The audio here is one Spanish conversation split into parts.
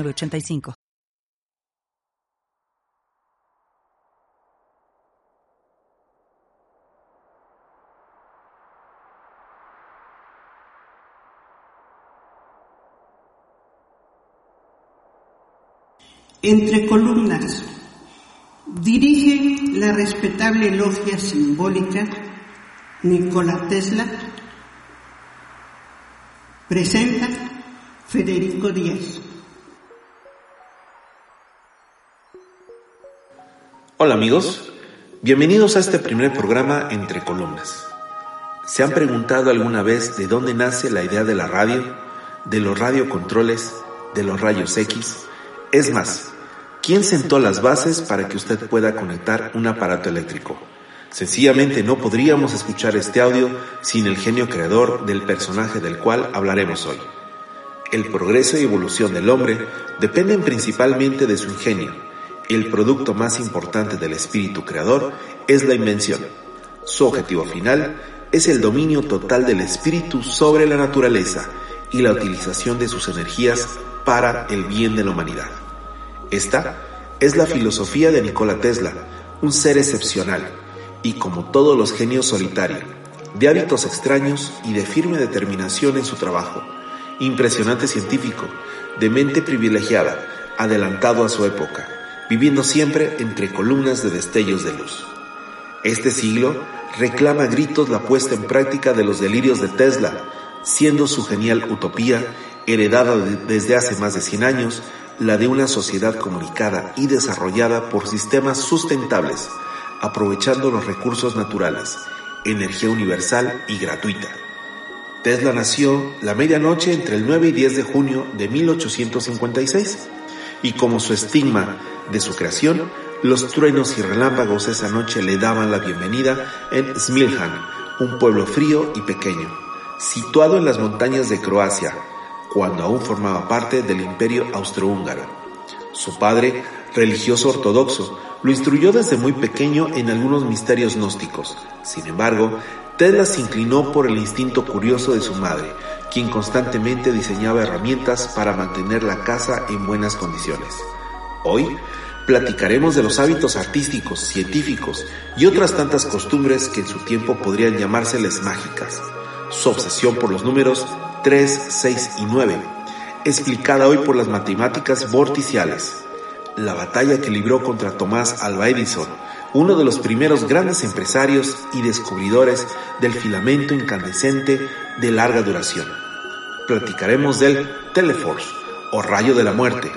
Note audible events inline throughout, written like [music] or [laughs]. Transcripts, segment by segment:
85 Entre columnas, dirige la respetable logia simbólica Nikola Tesla, presenta Federico Díaz. Hola amigos, bienvenidos a este primer programa Entre Columnas. ¿Se han preguntado alguna vez de dónde nace la idea de la radio, de los radiocontroles, de los rayos X? Es más, ¿quién sentó las bases para que usted pueda conectar un aparato eléctrico? Sencillamente no podríamos escuchar este audio sin el genio creador del personaje del cual hablaremos hoy. El progreso y evolución del hombre dependen principalmente de su ingenio el producto más importante del espíritu creador es la invención. Su objetivo final es el dominio total del espíritu sobre la naturaleza y la utilización de sus energías para el bien de la humanidad. Esta es la filosofía de Nikola Tesla, un ser excepcional y como todos los genios solitario, de hábitos extraños y de firme determinación en su trabajo, impresionante científico, de mente privilegiada, adelantado a su época, viviendo siempre entre columnas de destellos de luz. Este siglo reclama gritos la puesta en práctica de los delirios de Tesla, siendo su genial utopía, heredada desde hace más de 100 años, la de una sociedad comunicada y desarrollada por sistemas sustentables, aprovechando los recursos naturales, energía universal y gratuita. Tesla nació la medianoche entre el 9 y 10 de junio de 1856 y como su estigma de su creación, los truenos y relámpagos esa noche le daban la bienvenida en Smiljan, un pueblo frío y pequeño, situado en las montañas de Croacia, cuando aún formaba parte del imperio austrohúngaro. Su padre, religioso ortodoxo, lo instruyó desde muy pequeño en algunos misterios gnósticos. Sin embargo, Tesla se inclinó por el instinto curioso de su madre, quien constantemente diseñaba herramientas para mantener la casa en buenas condiciones. Hoy platicaremos de los hábitos artísticos, científicos y otras tantas costumbres que en su tiempo podrían llamárseles mágicas. Su obsesión por los números 3, 6 y 9, explicada hoy por las matemáticas vorticiales. La batalla que libró contra Tomás Alva Edison, uno de los primeros grandes empresarios y descubridores del filamento incandescente de larga duración. Platicaremos del Teleforce o rayo de la muerte,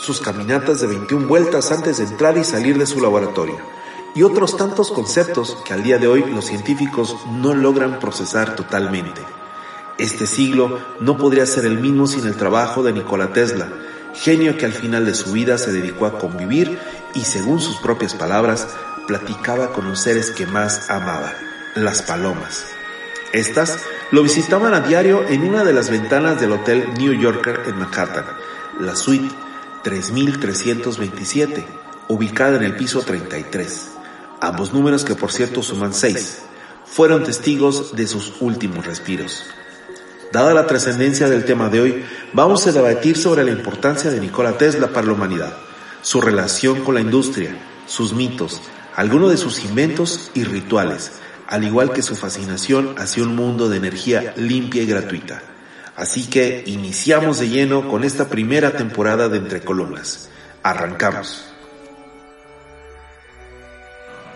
sus caminatas de 21 vueltas antes de entrar y salir de su laboratorio, y otros tantos conceptos que al día de hoy los científicos no logran procesar totalmente. Este siglo no podría ser el mismo sin el trabajo de Nikola Tesla, genio que al final de su vida se dedicó a convivir y según sus propias palabras, platicaba con los seres que más amaba, las palomas. Estas lo visitaban a diario en una de las ventanas del Hotel New Yorker en Manhattan, la suite 3327, ubicada en el piso 33. Ambos números, que por cierto suman 6, fueron testigos de sus últimos respiros. Dada la trascendencia del tema de hoy, vamos a debatir sobre la importancia de Nikola Tesla para la humanidad, su relación con la industria, sus mitos, algunos de sus inventos y rituales, al igual que su fascinación hacia un mundo de energía limpia y gratuita. Así que iniciamos de lleno con esta primera temporada de Entre Columnas. Arrancamos.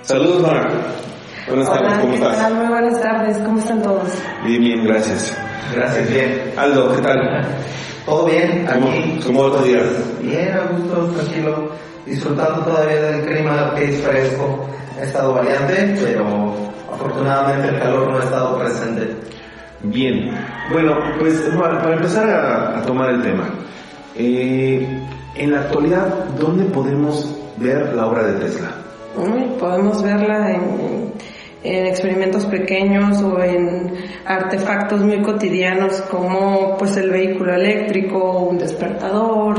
Saludos, Marco. Buenas tardes, ¿cómo estás? Muy buenas tardes, ¿cómo están todos? Bien, bien, gracias. Gracias, bien. Aldo, ¿qué tal? ¿Todo bien? Aquí. ¿Cómo, cómo va tu día? Bien, a gusto, tranquilo. Disfrutando todavía del clima que es fresco. Ha estado variante, pero afortunadamente el calor no ha estado presente. Bien. Bueno, pues para, empezar a, tomar el tema. Eh, en la actualidad, ¿dónde podemos ver la obra de Tesla? podemos verla en, en experimentos pequeños o en artefactos muy cotidianos como pues el vehículo eléctrico, un despertador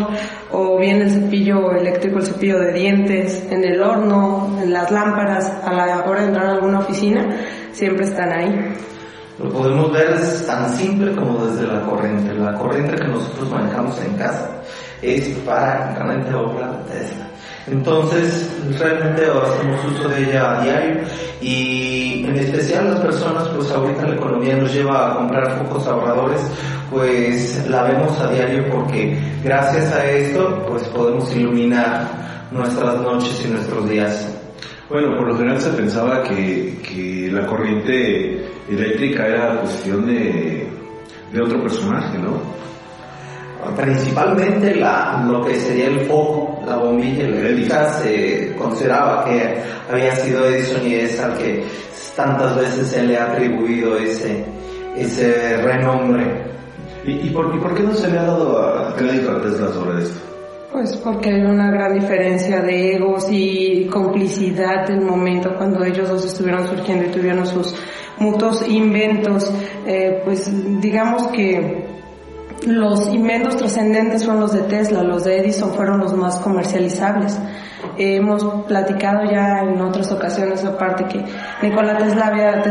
o bien el cepillo eléctrico, el cepillo de dientes, en el horno, en las lámparas, a la hora de entrar a alguna oficina, siempre están ahí. Lo podemos ver es tan simple como desde la corriente. La corriente que nosotros manejamos en casa es para realmente obra de Tesla. Entonces, realmente hacemos uso de ella a diario y en especial las personas, pues ahorita la economía nos lleva a comprar focos ahorradores, pues la vemos a diario porque gracias a esto, pues podemos iluminar nuestras noches y nuestros días. Bueno, por lo general se pensaba que, que la corriente eléctrica era cuestión de, de otro personaje, ¿no? Principalmente la, lo que sería el foco, la bombilla eléctrica, se consideraba que había sido Edison y es al que tantas veces se le ha atribuido ese, ese renombre. ¿Y, por, ¿Y, por, qué no se le ha dado crédito a Tesla sobre esto? Pues porque hay una gran diferencia de egos y complicidad del momento cuando ellos dos estuvieron surgiendo y tuvieron sus mutuos inventos. Eh, pues digamos que los inventos trascendentes fueron los de Tesla, los de Edison fueron los más comercializables. Hemos platicado ya en otras ocasiones aparte que Nikola Tesla había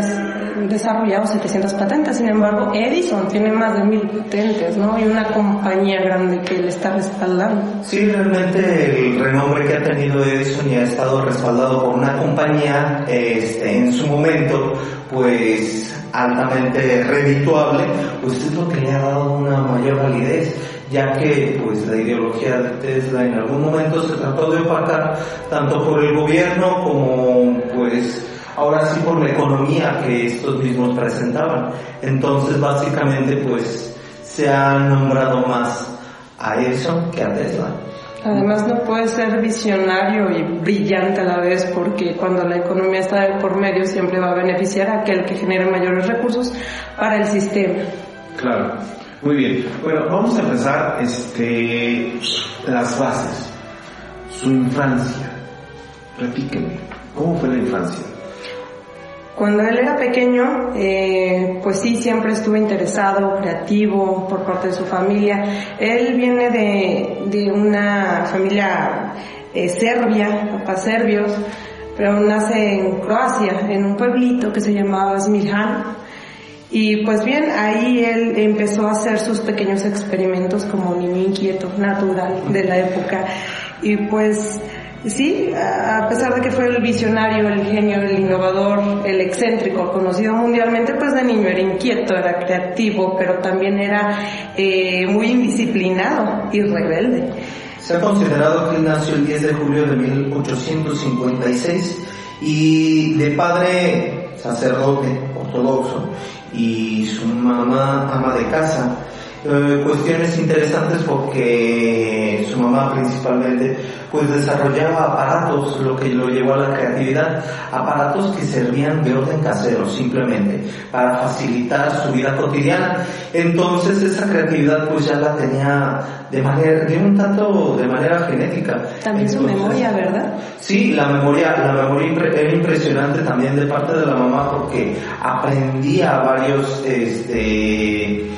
desarrollado 700 patentes, sin embargo Edison tiene más de mil patentes, ¿no? Y una compañía grande que le está respaldando. Sí, realmente el renombre que ha tenido Edison y ha estado respaldado por una compañía este, en su momento, pues altamente redituable, pues es lo que le ha dado una mayor validez, ya que pues la ideología de Tesla en algún momento se trató de opacar tanto por el gobierno como pues ahora sí por la economía que estos mismos presentaban. Entonces básicamente pues se ha nombrado más a eso que a Tesla. Además no puede ser visionario y brillante a la vez porque cuando la economía está por medio siempre va a beneficiar a aquel que genere mayores recursos para el sistema. Claro, muy bien. Bueno, vamos a empezar este, las bases. Su infancia. Platíqueme, ¿cómo fue la infancia? Cuando él era pequeño, eh, pues sí, siempre estuvo interesado, creativo por parte de su familia. Él viene de, de una familia eh, serbia, papás serbios, pero nace en Croacia, en un pueblito que se llamaba Smirhan. Y pues bien, ahí él empezó a hacer sus pequeños experimentos como niño inquieto, natural de la época. Y pues Sí, a pesar de que fue el visionario, el genio, el innovador, el excéntrico, conocido mundialmente, pues de niño era inquieto, era creativo, pero también era eh, muy indisciplinado y rebelde. Se ha considerado que nació el 10 de julio de 1856 y de padre sacerdote ortodoxo y su mamá ama de casa. Eh, cuestiones interesantes porque su mamá principalmente pues desarrollaba aparatos, lo que lo llevó a la creatividad, aparatos que servían de orden casero simplemente para facilitar su vida cotidiana. Entonces esa creatividad pues ya la tenía de manera, de un tanto de manera genética. También su memoria, ¿verdad? Sí, la memoria, la memoria era impresionante también de parte de la mamá porque aprendía varios, este,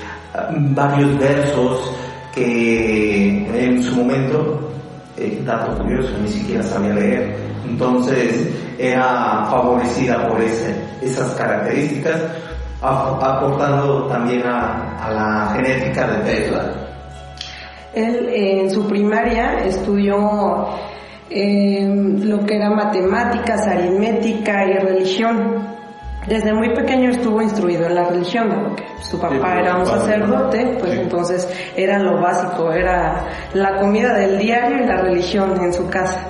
varios versos que en su momento eh, dato curioso, ni siquiera sabía leer. Entonces era favorecida por ese, esas características, aportando también a, la genética de Tesla. Él en su primaria estudió eh, lo que era matemáticas, aritmética y religión. Desde muy pequeño estuvo instruido en la religión, porque su papá era un sacerdote, pues entonces era lo básico, era la comida del diario y la religión en su casa.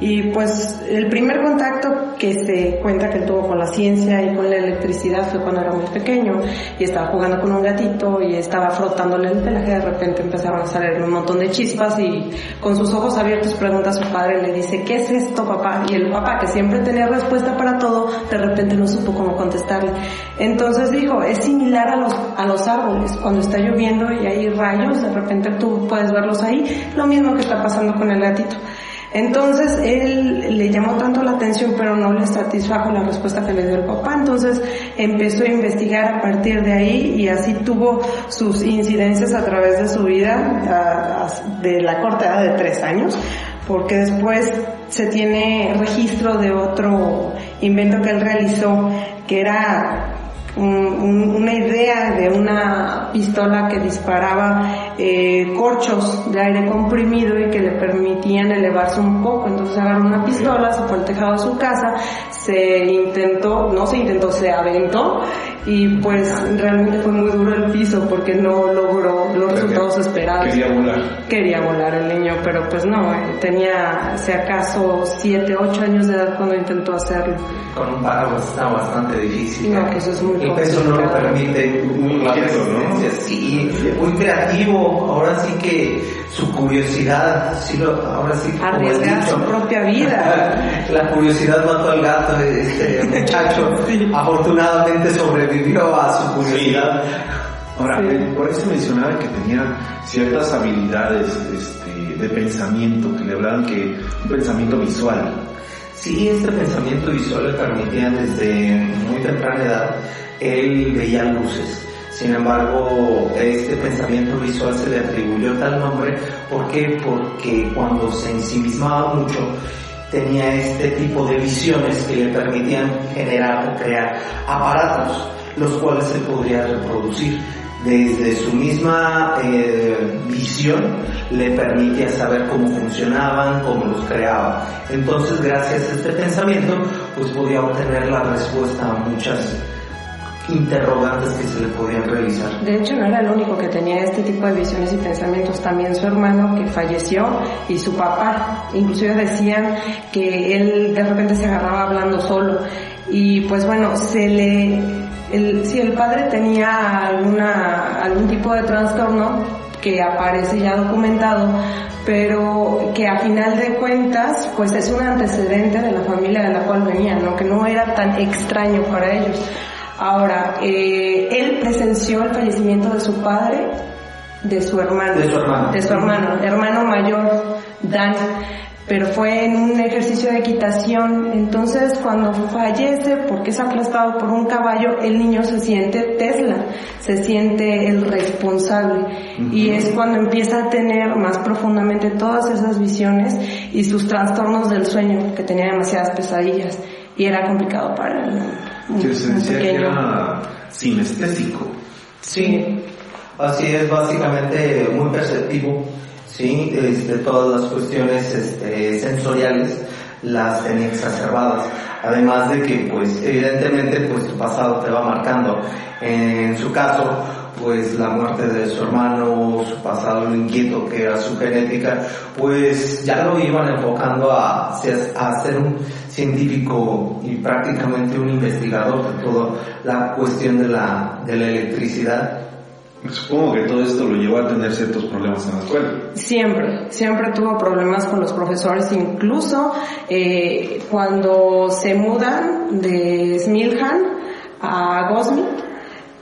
Y pues el primer contacto que se cuenta que él tuvo con la ciencia y con la electricidad fue cuando era muy pequeño y estaba jugando con un gatito y estaba frotándole el pelaje, de repente empezaron a salir un montón de chispas y con sus ojos abiertos pregunta a su padre, le dice, ¿qué es esto papá? Y el papá que siempre tenía respuesta para todo, de repente no supo cómo contestarle. Entonces dijo, es similar a los, a los árboles, cuando está lloviendo y hay rayos, de repente tú puedes verlos ahí, lo mismo que está pasando con el gatito. Entonces él le llamó tanto la atención pero no le satisfajo la respuesta que le dio el papá, entonces empezó a investigar a partir de ahí y así tuvo sus incidencias a través de su vida de la corta edad de tres años, porque después se tiene registro de otro invento que él realizó que era una idea de una pistola que disparaba eh, corchos de aire comprimido y que le permitían elevarse un poco. Entonces agarró una pistola, se fue al tejado de su casa, se intentó, no se intentó, se aventó y pues realmente fue muy duro el piso porque no logró los resultados esperados. Quería volar. Quería volar el niño, pero pues no, eh, tenía si acaso 7, 8 años de edad cuando intentó hacerlo. Con un paraguas está bastante difícil. No, que eso es muy El peso no lo permite. Muy inquieto, ¿no? Sí, muy creativo. Ahora sí que su curiosidad, sí lo, ahora sí que Arriesgar dicho, su propia vida. [laughs] La curiosidad mató al gato, este muchacho [laughs] afortunadamente sobrevivió a su curiosidad. Ahora, eh, por eso mencionaba que tenía ciertas habilidades este, de pensamiento, que le hablaban que un pensamiento visual. Sí, este pensamiento visual le permitía desde muy temprana edad, él veía luces. Sin embargo, este pensamiento visual se le atribuyó tal nombre, ¿por qué? Porque cuando se ensimismaba mucho, tenía este tipo de visiones que le permitían generar o crear aparatos, los cuales se podría reproducir. Desde su misma eh, visión le permitía saber cómo funcionaban, cómo los creaba. Entonces, gracias a este pensamiento, pues podía obtener la respuesta a muchas interrogantes que se le podían realizar. De hecho, no era el único que tenía este tipo de visiones y pensamientos, también su hermano que falleció y su papá. Inclusive decían que él de repente se agarraba hablando solo. Y pues bueno, se le... El, si el padre tenía alguna, algún tipo de trastorno que aparece ya documentado, pero que a final de cuentas pues es un antecedente de la familia de la cual venía, ¿no? que no era tan extraño para ellos. Ahora, eh, él presenció el fallecimiento de su padre, de su hermano, De su hermano. de su hermano, hermano mayor, Dan, pero fue en un ejercicio de equitación. Entonces, cuando fallece, porque es aplastado por un caballo, el niño se siente Tesla, se siente el responsable. Y es cuando empieza a tener más profundamente todas esas visiones y sus trastornos del sueño, que tenía demasiadas pesadillas. Y era complicado para él. Que se decía que era sinestésico. Sí, así es, básicamente muy perceptivo, sí, este, todas las cuestiones este, sensoriales las tenía exacerbadas, además de que, pues, evidentemente, pues, tu pasado te va marcando. En su caso, pues, la muerte de su hermano, su pasado inquieto que era su genética, pues, ya lo iban enfocando a, ser- a ser un científico y prácticamente un investigador de toda la cuestión de la, de la electricidad. Supongo que todo esto lo llevó a tener ciertos problemas en la escuela. Siempre, siempre tuvo problemas con los profesores, incluso eh, cuando se mudan de Smiljan a Gosmi,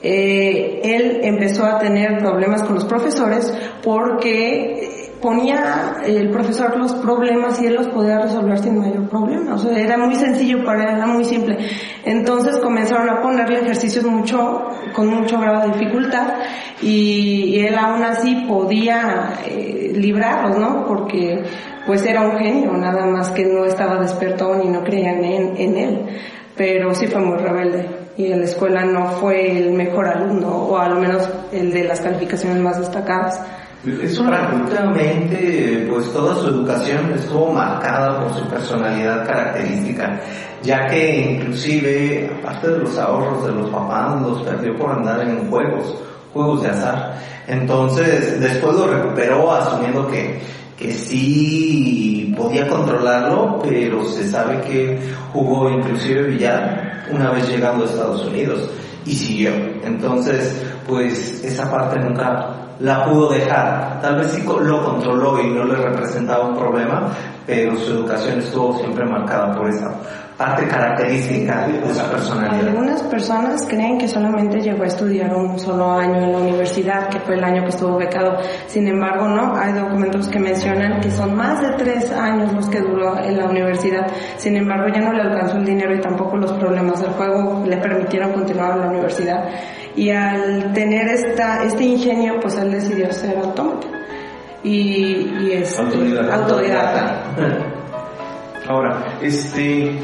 eh, él empezó a tener problemas con los profesores porque ponía el profesor los problemas y él los podía resolver sin mayor problema. O sea, era muy sencillo para él, era muy simple. Entonces comenzaron a ponerle ejercicios mucho, con mucho grado de dificultad y, él aún así podía eh, librarlos, ¿no? Porque pues era un genio, nada más que no estaba despertón y no creían en, en él. Pero sí fue muy rebelde y en la escuela no fue el mejor alumno o a lo menos el de las calificaciones más destacadas. Eso prácticamente, pues toda su educación estuvo marcada por su personalidad característica, ya que inclusive, aparte de los ahorros de los papás, los perdió por andar en juegos, juegos de azar. Entonces, después lo recuperó asumiendo que, que sí podía controlarlo, pero se sabe que jugó inclusive billar una vez llegando a Estados Unidos y siguió. Entonces, pues esa parte nunca la pudo dejar. Tal vez sí lo controló y no le representaba un problema, pero su educación estuvo siempre marcada por esa parte característica de su personalidad. Algunas personas creen que solamente llegó a estudiar un solo año en la universidad, que fue el año que estuvo becado. Sin embargo, no, hay documentos que mencionan que son más de tres años los que duró en la universidad. Sin embargo, ya no le alcanzó el dinero y tampoco los problemas del juego le permitieron continuar en la universidad. Y al tener esta, este ingenio, pues él decidió ser autómata. Y, y es Autodidacta. Ahora, este,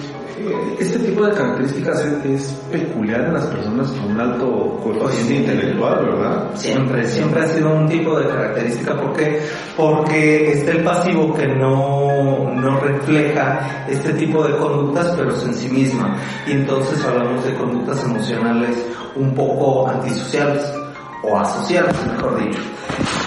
este tipo de características es, es peculiar en las personas con un alto coeficiente intelectual, ¿verdad? Siempre, siempre ha sido un tipo de característica. Porque porque está el pasivo que no, no refleja este tipo de conductas pero es en sí misma. Y entonces hablamos de conductas emocionales un poco antisociales o asociales mejor dicho.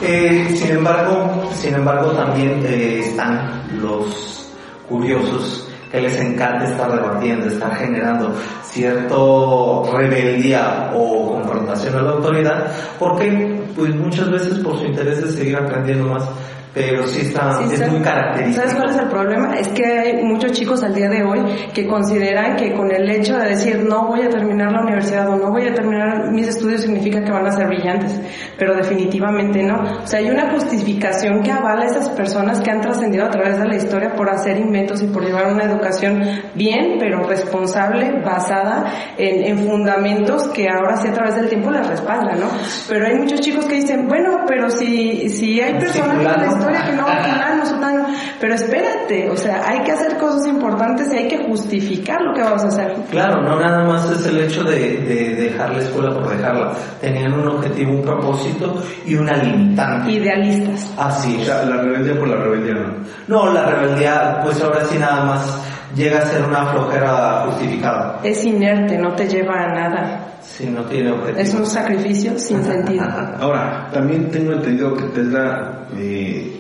Eh, sin embargo sin embargo también eh, están los curiosos que les encanta estar debatiendo, estar generando cierto rebeldía o confrontación a la autoridad, porque pues muchas veces por su interés de seguir aprendiendo más, pero sí está, Sí, es ¿sabes- muy característico. ¿Sabes cuál es el problema? Es que hay muchos chicos al día de hoy que consideran que con el hecho de decir no voy a terminar la universidad o no voy a terminar mis estudios significa que van a ser brillantes, pero definitivamente no. O sea, hay una justificación que avala a esas personas que han trascendido a través de la historia por hacer inventos y por llevar una educación bien, pero responsable, basada en, en fundamentos que ahora sí a través del tiempo les respaldan, ¿no? Pero hay muchos chicos que dicen, bueno, pero si, si hay personas. Historia que no, fulano, fulano, pero espérate, o sea, hay que hacer cosas importantes y hay que justificar lo que vamos a hacer. Claro, no nada más es el hecho de, de dejar la escuela por dejarla. Tenían un objetivo, un propósito y una limitante. Idealistas. Así O es. sea, la rebeldía por la rebeldía no. No, la rebeldía, pues ahora sí nada más llega a ser una flojera justificada. Es inerte, no te lleva a nada. Si no tiene objetivo. Es un sacrificio sin [laughs] sentido. Ahora, también tengo entendido que Tesla eh,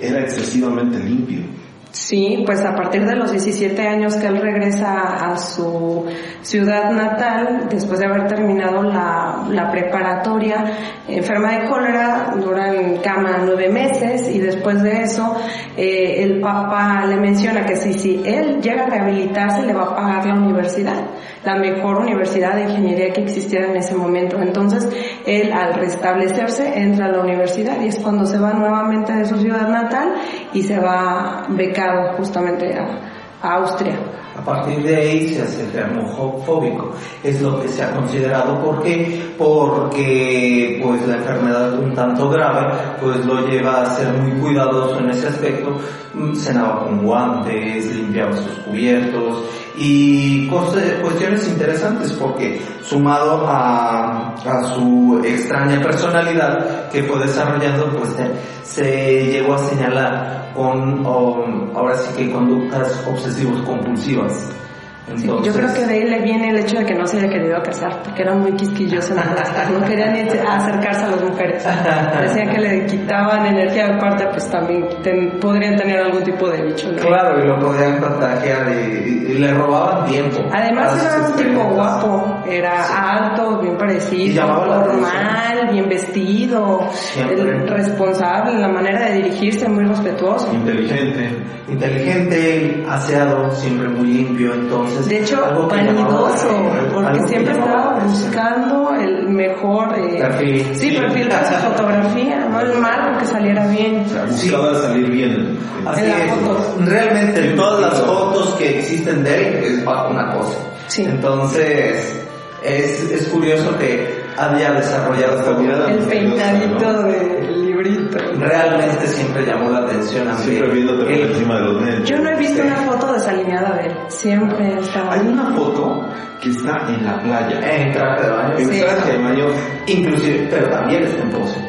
era excesivamente limpio. Sí, pues a partir de los 17 años que él regresa a su ciudad natal, después de haber terminado la, preparatoria, enferma de cólera, dura en cama nueve meses y después de eso eh, el Papa le menciona que si, si él llega a rehabilitarse le va a pagar la universidad, la mejor universidad de ingeniería que existiera en ese momento. Entonces él al restablecerse entra a la universidad y es cuando se va nuevamente de su ciudad natal y se va justamente a Austria. A partir de ahí se hace germofóbico. Es lo que se ha considerado. ¿Por qué? Porque pues la enfermedad un tanto grave pues lo lleva a ser muy cuidadoso en ese aspecto. Mm, Cenaba con guantes, limpiaba sus cubiertos y cuestiones interesantes porque sumado a, su extraña personalidad que fue desarrollando pues se, se llegó a señalar con um, ahora sí que conductas obsesivos compulsivas. Dios. Sí, yo creo que de ahí le viene el hecho de que no se haya querido casar, porque era muy quisquilloso fiesta, no quería ni acercarse a las mujeres. Decían que le quitaban energía, aparte pues también ten- podrían tener algún tipo de bicho. ¿no? Claro, y lo podían contagiar y, y le robaban tiempo. Además era un tipo guapo, era alto, bien parecido, formal, bien vestido, el- responsable, la manera de dirigirse muy respetuoso. Inteligente. Inteligente, aseado, siempre muy limpio, entonces... De hecho, vanidoso, porque siempre estaba buscando el mejor eh, Perfil. sí, perfil para su fotografía, no el malo que saliera bien. Sí. Buscaba salir bien. Así En es. fotos. Realmente todas las fotos que existen de él es bajo una cosa. Sí. Entonces, es, es curioso que haya desarrollado esta mirada. El peinadito del. Realmente siempre llamó la atención a mí. Siempre viéndote por encima de los medios. Yo no he visto una foto desalineada de él, siempre estaba Hay una foto que está en la playa. En traje de baño. En Sí. traje de baño. Inclusive, pero también está en pose.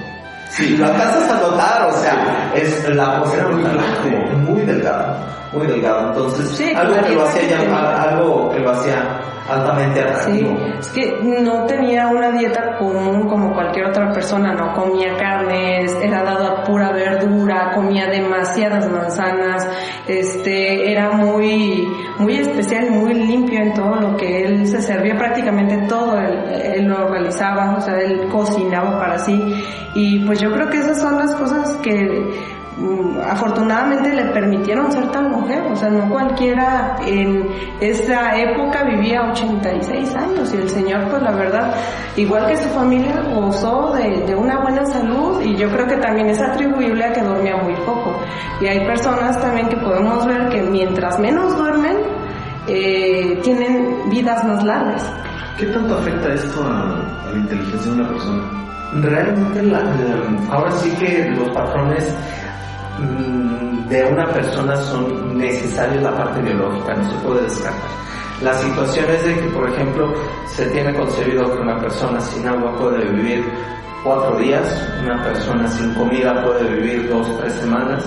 Sí, Lo alcanzas a notar, o sea, es la pose Era muy flaco. muy delgado, muy delgado. Entonces, Sí, algo que lo hacía llamar, algo que lo hacía altamente atractivo. Sí, es que no tenía una dieta común como cualquier otra persona, no comía carnes, era dado a pura verdura, comía demasiadas manzanas, este, era muy, muy especial, muy limpio en todo lo que él se servía, prácticamente todo él, lo realizaba, o sea, él cocinaba para sí, y pues yo creo que esas son las cosas que afortunadamente le permitieron ser tan mujer, o sea, no cualquiera en esa época vivía 86 años y el señor, pues la verdad, igual que su familia, gozó de, de una buena salud y yo creo que también es atribuible a que dormía muy poco. Y hay personas también que podemos ver que mientras menos duermen, eh, tienen vidas más largas. ¿Qué tanto afecta esto a, la inteligencia de una persona? Realmente, la, ahora sí que los patrones Mm, de una persona son necesarios la parte biológica, no se puede descartar. La situación es de que, por ejemplo, se tiene concebido que una persona sin agua puede vivir cuatro días, una persona sin comida puede vivir dos tres semanas,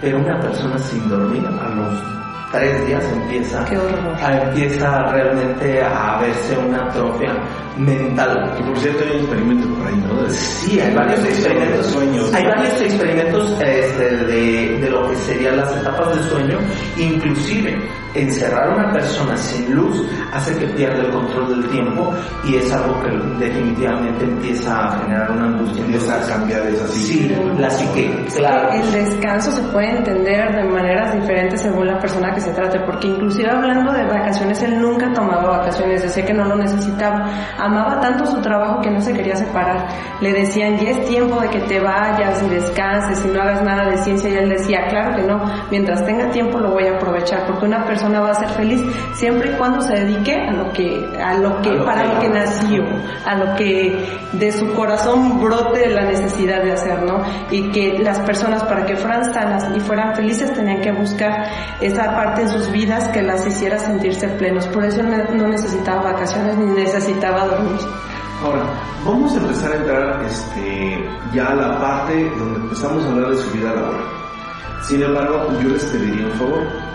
pero una persona sin dormir a los tres días empieza, empieza realmente a verse una atrofia mental. Y por cierto hay un experimento por ahí, ¿no? sí, hay varios experimentos. Sueños. Hay varios experimentos este, de, de lo que serían las etapas del sueño, inclusive encerrar a una persona sin luz hace que pierda el control del tiempo y es algo que definitivamente empieza a generar una angustia. Empieza a cambiar esa psique. Sí, la psique, claro. El descanso se puede entender de maneras diferentes según la persona que se trate, porque inclusive hablando de vacaciones, él nunca tomaba vacaciones, decía que no lo necesitaba, amaba tanto su trabajo que no se quería separar. Le decían, ya es tiempo de que te vayas y descanses y no hagas nada de ciencia y él decía, claro que no, mientras tenga tiempo lo voy a aprovechar, porque una persona va a ser feliz siempre y cuando se dedique a lo que, a lo que, para lo que nació, a lo que de su corazón brote la necesidad de hacer, ¿no? Y que las personas para que fueran sanas y fueran felices tenían que buscar esa parte en sus vidas que las hiciera sentirse plenos. Por eso no necesitaba vacaciones ni necesitaba dormir. Ahora, vamos a empezar a entrar este, ya a la parte donde empezamos a hablar de su vida laboral. Sin embargo, yo les pediría un favor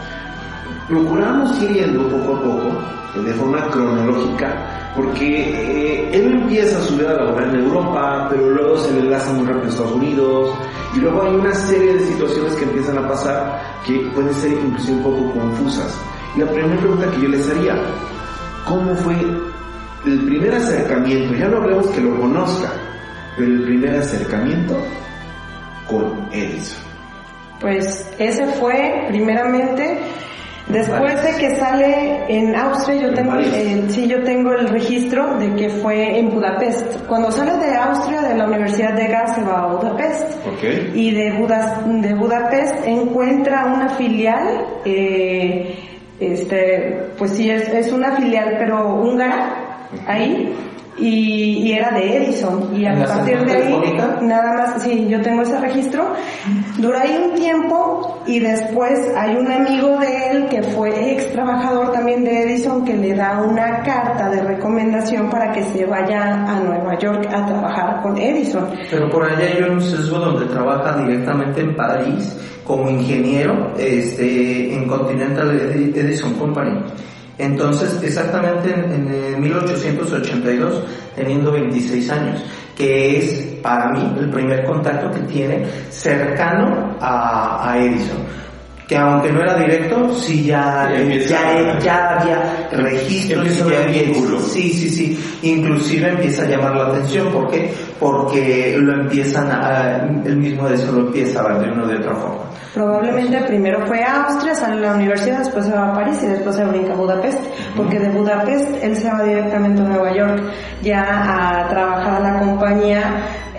procuramos ir yendo poco a poco, de forma cronológica, porque eh, él empieza su vida laboral en Europa, pero luego se le enlaza muy rápido a Estados Unidos, y luego hay una serie de situaciones que empiezan a pasar que pueden ser inclusive un poco confusas. Y la primera pregunta que yo les haría, ¿cómo fue el primer acercamiento? Ya no hablemos que lo conozca, pero el primer acercamiento con Edison. Pues ese fue primeramente Después de que sale en Austria, yo tengo, el, sí, yo tengo el registro de que fue en Budapest. Cuando sale de Austria, de la Universidad de Gas, se va a Budapest. Y de, de Budapest encuentra una filial, eh, este, pues sí, es, es una filial, pero húngara, ahí y, era de Edison. Y a partir de ahí, nada más, sí, yo tengo ese registro. Dura ahí un tiempo y después hay un amigo de él que fue ex trabajador también de Edison que le da una carta de recomendación para que se vaya a Nueva York a trabajar con Edison. Pero por allá hay un sesgo donde trabaja directamente en París como ingeniero este, en Continental Edison Company. Entonces, exactamente en, 1882, teniendo 26 años, que es para mí el primer contacto que tiene cercano a, Edison que aunque no era directo, sí ya, ya, ya, había registros, sí, sí, sí, inclusive empieza a llamar la atención, ¿por qué? Porque lo empiezan a, el mismo Edison lo empieza a ver de una de otra forma. Probablemente primero fue a Austria, sale a la universidad, después se va a París y después se brinca a Budapest, porque de Budapest él se va directamente a Nueva York ya a trabajar a la compañía,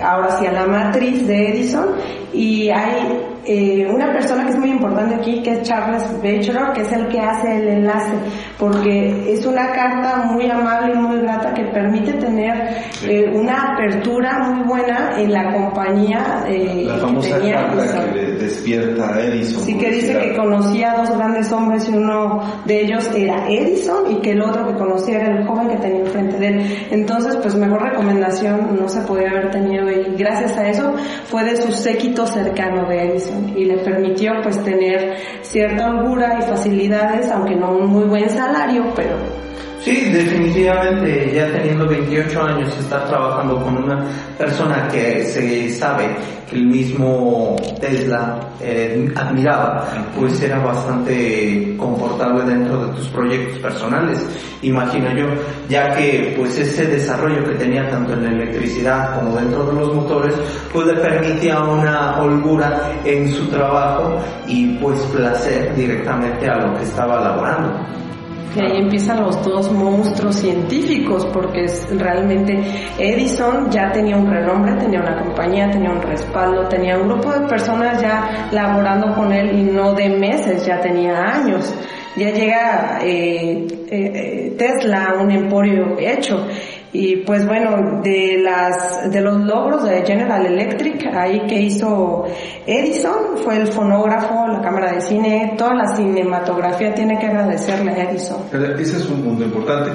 ahora sí a la matriz de Edison, y hay eh, una persona que es muy importante aquí, que es Charles Batchelor, que es el que hace el enlace, porque es una carta muy amable y muy grata que permite tener eh, una apertura muy buena en la compañía eh, la famosa carta que le despierta a Edison. Sí, que dice que conocía a dos grandes hombres y uno de ellos era Edison y que el otro que conocía era el joven que tenía enfrente de él. Entonces, pues mejor recomendación no se podía haber tenido y gracias a eso fue de su séquito cercano de Edison y le permitió pues tener cierta holgura y facilidades, aunque no un muy buen salario, pero Sí, definitivamente, ya teniendo 28 años, estar trabajando con una persona que se sabe que el mismo Tesla eh, admiraba, pues era bastante confortable dentro de tus proyectos personales, imagino yo, ya que pues ese desarrollo que tenía tanto en la electricidad como dentro de los motores, pues le permitía una holgura en su trabajo y pues placer directamente a lo que estaba elaborando. Y ahí empiezan los dos monstruos científicos, porque realmente Edison ya tenía un renombre, tenía una compañía, tenía un respaldo, tenía un grupo de personas ya laborando con él y no de meses, ya tenía años. Ya llega eh, eh, eh Tesla, un emporio hecho. Y pues bueno, de las de los logros de General Electric, ahí que hizo Edison, fue el fonógrafo, la cámara de cine, toda la cinematografía tiene que agradecerle a Edison. ese es un punto importante,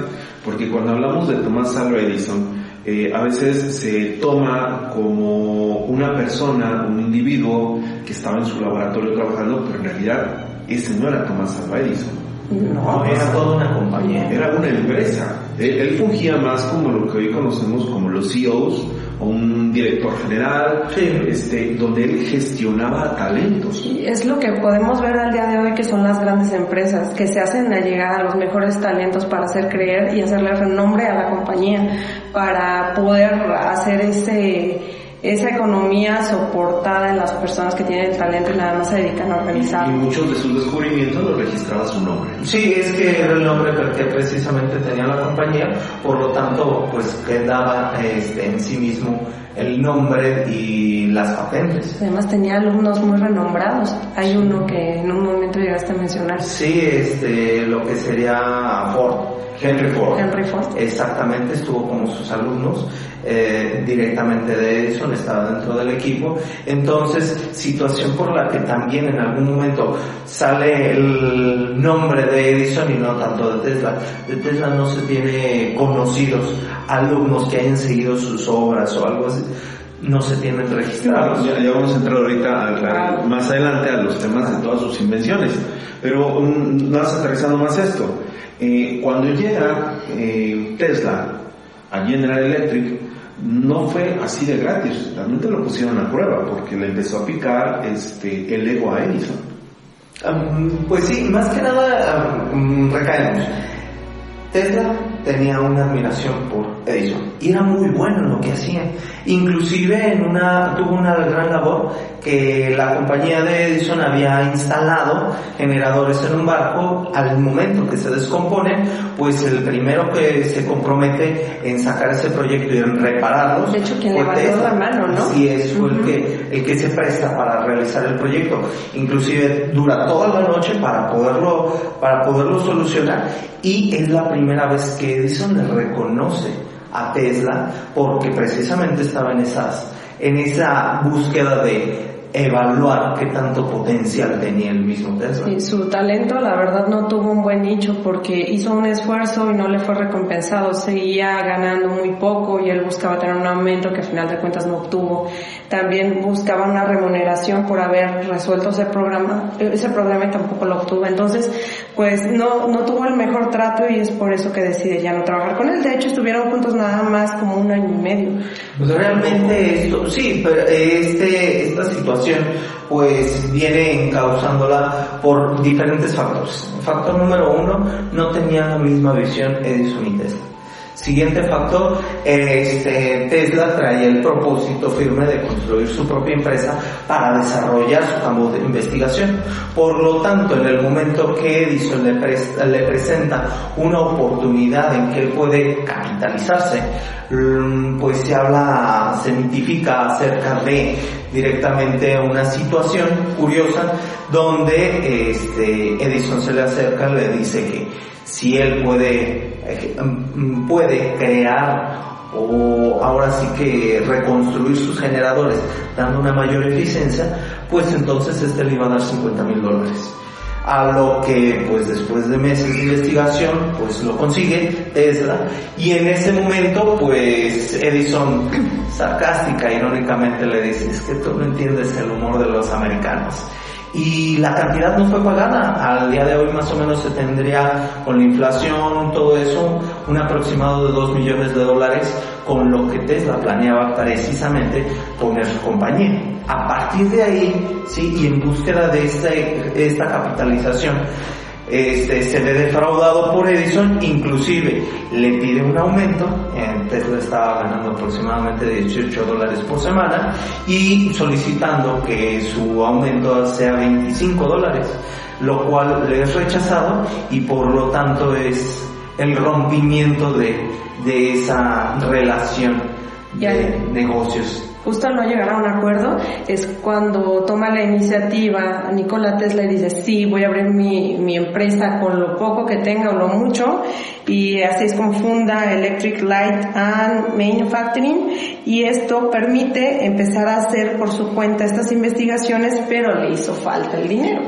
porque cuando hablamos de Tomás Alva Edison, eh, a veces se toma como una persona, un individuo que estaba en su laboratorio trabajando, pero en realidad ese no era Tomás Alva Edison. No, era toda una compañía. Era una empresa. Él, fungía más como lo que hoy conocemos como los CEOs o un director general, este, donde él gestionaba talentos. es lo que podemos ver al día de hoy que son las grandes empresas que se hacen a llegar a los mejores talentos para hacer creer y hacerle renombre a la compañía, para poder hacer ese esa economía soportada en las personas que tienen el talento y nada más se dedican a organizar. Y, muchos de sus descubrimientos los registraba su nombre. Sí, es que era el nombre que precisamente tenía la compañía, por lo tanto, pues quedaba este, en sí mismo el nombre y las patentes. Además tenía alumnos muy renombrados. Hay uno que en un momento llegaste a mencionar. Sí, este, lo que sería Ford. Henry Ford. Henry Ford. Exactamente, estuvo como sus alumnos eh, directamente de Edison, estaba dentro del equipo. Entonces, situación por la que también en algún momento sale el nombre de Edison y no tanto de Tesla. De Tesla no se tiene conocidos alumnos que hayan seguido sus obras o algo así no se tienen registrados. ya, vamos a entrar ahorita más adelante a los temas de todas sus invenciones, pero um, más aterrizando más esto. Eh, cuando llega eh, Tesla a General Electric, no fue así de gratis, realmente lo pusieron a prueba porque le empezó a picar este, el ego a Edison. pues sí, más que nada recaemos. Tesla tenía una admiración por Edison y era muy bueno en lo que hacía. Inclusive en una, tuvo una gran labor que la compañía de Edison había instalado generadores en un barco al momento que se descomponen, pues el primero que se compromete en sacar ese proyecto y en repararlos. De hecho, quien levantó la mano, ¿no? Sí, es el, que, el que se presta para realizar el proyecto. Inclusive dura toda la noche para poderlo, para poderlo solucionar y es la primera vez que Edison le reconoce a Tesla porque precisamente estaba en esas en esa búsqueda de evaluar qué tanto potencial tenía el mismo Tesla. Y su talento, la verdad, no tuvo un buen nicho porque hizo un esfuerzo y no le fue recompensado. Seguía ganando muy poco y él buscaba tener un aumento que al final de cuentas no obtuvo. También buscaba una remuneración por haber resuelto ese programa, ese problema y tampoco lo obtuvo. Entonces, pues no, no tuvo el mejor trato y es por eso que decide ya no trabajar con él. De hecho, estuvieron juntos nada más como un año y medio. Pues realmente esto, sí, pero este, esta situación pues viene causándola por diferentes factores. Factor número uno, no tenía la misma visión Edison y Tesla. Siguiente factor, este, Tesla traía el propósito firme de construir su propia empresa para desarrollar su campo de investigación. Por lo tanto, en el momento que Edison le, le presenta una oportunidad en que él puede capitalizarse, mm, pues se habla, se mitifica acerca de directamente una situación curiosa donde este, Edison se le acerca le dice que si él puede Mm, puede crear o ahora sí que reconstruir sus generadores dando una mayor eficiencia, pues entonces este le iba a dar 50 mil dólares. A lo que pues después de meses de investigación pues lo consigue Tesla. Y en ese momento pues Edison sarcástica irónicamente le dice es que tú no entiendes el humor de los americanos y la cantidad no fue pagada. Al día de hoy más o menos se tendría con la inflación, todo eso, un aproximado de 2 millones de dólares con lo que Tesla planeaba precisamente poner su compañía. A partir de ahí, sí, y en búsqueda de esta capitalización, este, se ve defraudado por Edison, inclusive le pide un aumento, Tesla estaba ganando aproximadamente 18 dólares por semana y solicitando que su aumento sea 25 dólares, lo cual le es rechazado y por lo tanto es el rompimiento de, de esa relación de negocios justo al no llegar a un acuerdo es cuando toma la iniciativa Nikola Tesla y dice, sí, voy a abrir mi, mi empresa con lo poco que tenga o lo mucho y así es como funda Electric Light and Manufacturing y esto permite empezar a hacer por su cuenta estas investigaciones pero le hizo falta el dinero.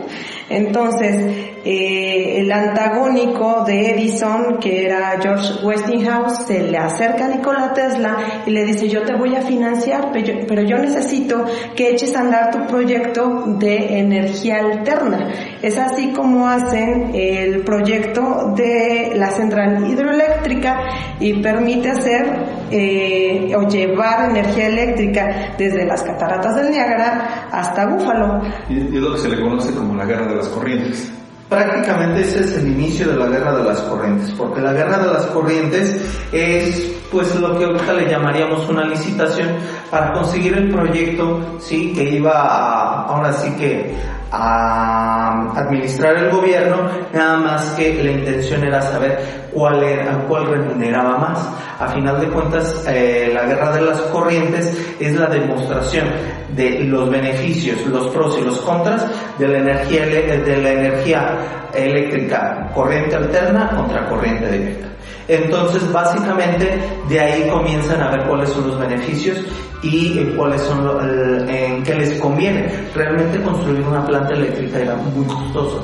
Entonces, eh, el antagónico de Edison, que era George Westinghouse, se le acerca a Nikola Tesla y le dice, yo te voy a financiar, pero yo, necesito que eches a andar tu proyecto de energía alterna. Es así como hacen el proyecto de la central hidroeléctrica y permite hacer eh, o llevar energía eléctrica desde las cataratas del Niágara hasta Búfalo. Y es lo que se le conoce como la guerra de las corrientes. Prácticamente ese es el inicio de la guerra de las corrientes, porque la guerra de las corrientes es pues lo que ahorita le llamaríamos una licitación para conseguir el proyecto, sí, que iba ahora sí que a administrar el gobierno, nada más que la intención era saber cuál era, cuál remuneraba más. A final de cuentas, eh, la guerra de las corrientes es la demostración de los beneficios, los pros y los contras de la energía, de la energía eléctrica corriente alterna contra corriente directa. Entonces, básicamente, de ahí comienzan a ver cuáles son los beneficios y eh, cuáles son en qué les conviene. Realmente construir una planta eléctrica era muy costoso.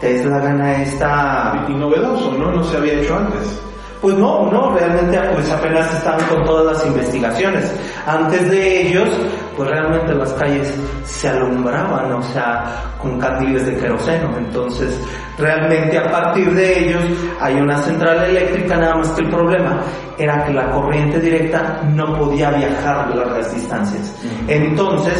Tesla gana esta... Y novedoso, ¿no? No se había hecho antes. Pues no, no, realmente pues apenas están con todas las investigaciones. Antes de ellos, pues realmente las calles se alumbraban, o sea, con candiles de queroseno. Entonces, realmente a partir de ellos hay una central eléctrica, nada más que el problema era que la corriente directa no podía viajar largas distancias. Entonces,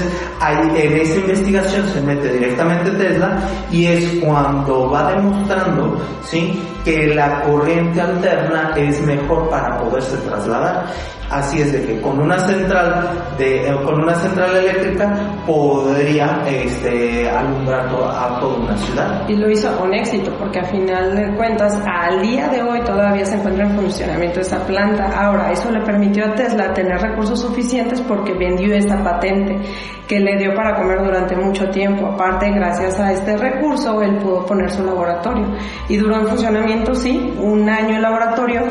en esa investigación se mete directamente Tesla y es cuando va demostrando, ¿sí? que la corriente alterna es mejor para poderse trasladar Así es de que con una central de eh, con una central eléctrica podría este, alumbrar a toda una ciudad. Y lo hizo con éxito porque a final de cuentas al día de hoy todavía se encuentra en funcionamiento esa planta. Ahora, eso le permitió a Tesla tener recursos suficientes porque vendió esa patente que le dio para comer durante mucho tiempo. Aparte, gracias a este recurso, él pudo poner su laboratorio. Y duró en funcionamiento, sí, un año el laboratorio,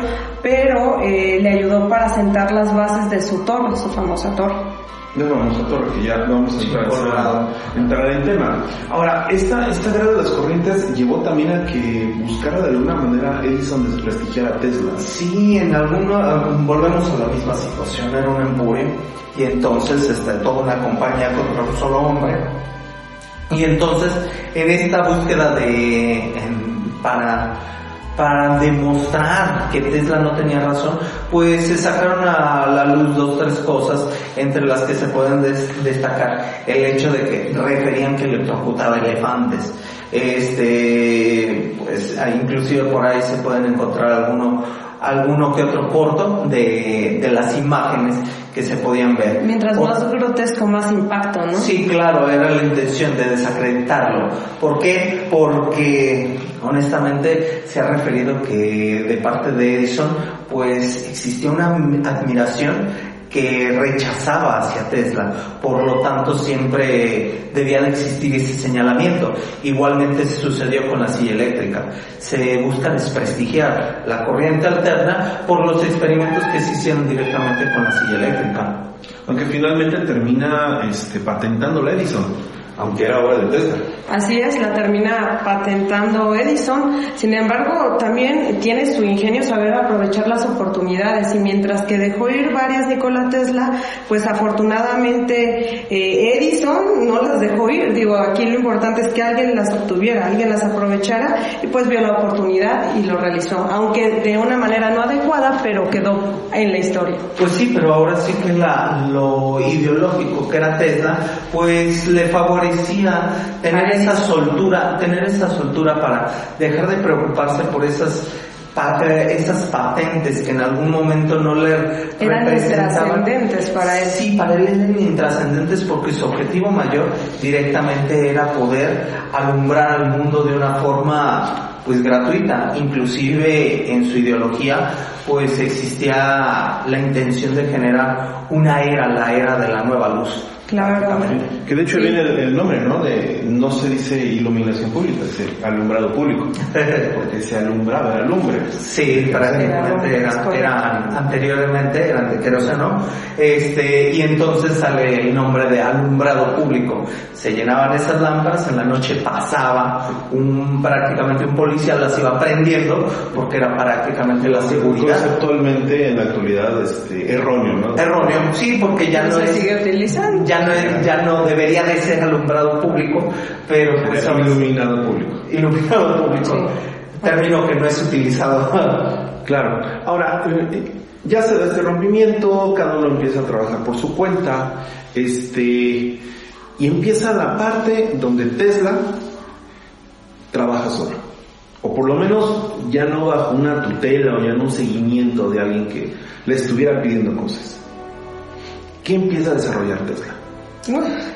pero eh, le ayudó para sentar las bases de su torre, su famosa torre. De la famosa torre, que ya vamos a entrar, entrar en tema. Ahora, esta, esta guerra de las corrientes llevó también a que buscara de alguna manera Edison desprestigiar a Tesla. Sí, en alguna, volvemos a la misma situación, era un empuje y entonces está toda una compañía contra un solo hombre. Y entonces, en esta búsqueda de, para, para demostrar que Tesla no tenía razón, pues se sacaron a la luz dos, tres cosas, entre las que se pueden destacar el hecho de que referían que le electrocutaba elefantes. Este, pues inclusive por ahí se pueden encontrar alguno, alguno que otro corto de, de las imágenes que se podían ver. Mientras más grotesco, más impacto, ¿no? Sí, claro, era la intención de desacreditarlo. ¿Por qué? Porque honestamente se ha referido que de parte de Edison pues existía una admiración que rechazaba hacia Tesla, por lo tanto siempre debía de existir ese señalamiento. Igualmente se sucedió con la silla eléctrica. Se busca desprestigiar la corriente alterna por los experimentos que se hicieron directamente con la silla eléctrica. Aunque finalmente termina este, patentando la Edison. Aunque era obra de Tesla. Así es, la termina patentando Edison. Sin embargo, también tiene su ingenio saber aprovechar las oportunidades y mientras que dejó ir varias Nikola Tesla, pues afortunadamente eh, Edison no las dejó ir. Digo, aquí lo importante es que alguien las obtuviera, alguien las aprovechara y pues vio la oportunidad y lo realizó, aunque de una manera no adecuada, pero quedó en la historia. Pues sí, pero ahora sí que la, lo ideológico que era Tesla, pues le favorecía tener esa soltura, tener esa soltura para dejar de preocuparse por esas esas patentes que en algún momento no le eran intrascendentes para él. Sí, para él eran intrascendentes porque su objetivo mayor directamente era poder alumbrar al mundo de una forma pues gratuita, inclusive en su ideología pues existía la intención de generar una era, la era de la nueva luz. Claro. Que de hecho viene el, nombre, ¿no? De, no se dice iluminación pública, dice alumbrado público. [laughs] Porque se alumbraba, era lumbre. Sí, prácticamente era, era, anteriormente eran de queroseno. Este, y entonces sale el nombre de alumbrado público. Se llenaban esas lámparas, en la noche pasaba un, prácticamente un policía las iba prendiendo, porque era prácticamente la seguridad. Conceptualmente en la actualidad este, erróneo, ¿no? Erróneo, sí, porque ya no se sigue utilizando ya no, ya no debería de ser alumbrado público, pero pues... Es iluminado público. Iluminado [laughs] público. Término que no es utilizado. [laughs] claro. Ahora, eh, ya se da este rompimiento, cada uno empieza a trabajar por su cuenta, este, y empieza la parte donde Tesla trabaja solo. O por lo menos ya no bajo una tutela o ya no un seguimiento de alguien que le estuviera pidiendo cosas. ¿Qué empieza a desarrollar Tesla?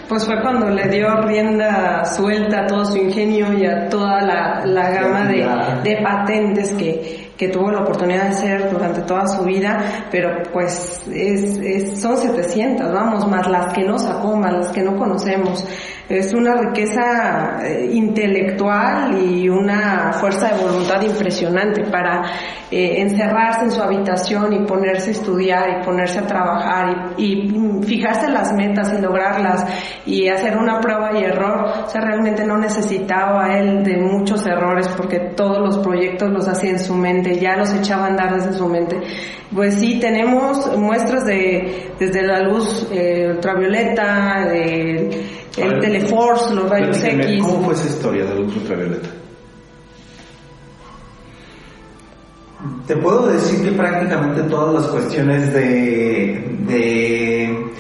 Pues fue cuando le dio rienda suelta a todo su ingenio y a toda la, la gama de, de patentes que, que tuvo la oportunidad de hacer durante toda su vida, pero pues es, es, son 700, vamos, más las que no sacó, más las que no conocemos es una riqueza eh, intelectual y una fuerza de voluntad impresionante para eh, encerrarse en su habitación y ponerse a estudiar y ponerse a trabajar y, fijarse las metas y lograrlas y hacer una prueba y error. O sea, realmente no necesitaba él de muchos errores porque todos los proyectos los hacía en su mente, ya los echaba a andar desde su mente. Pues sí, tenemos muestras de desde la luz eh, ultravioleta, de el Teleforce, los rayos X. ¿Cómo fue esa historia de luz ultravioleta? Te puedo decir que prácticamente todas las cuestiones de, de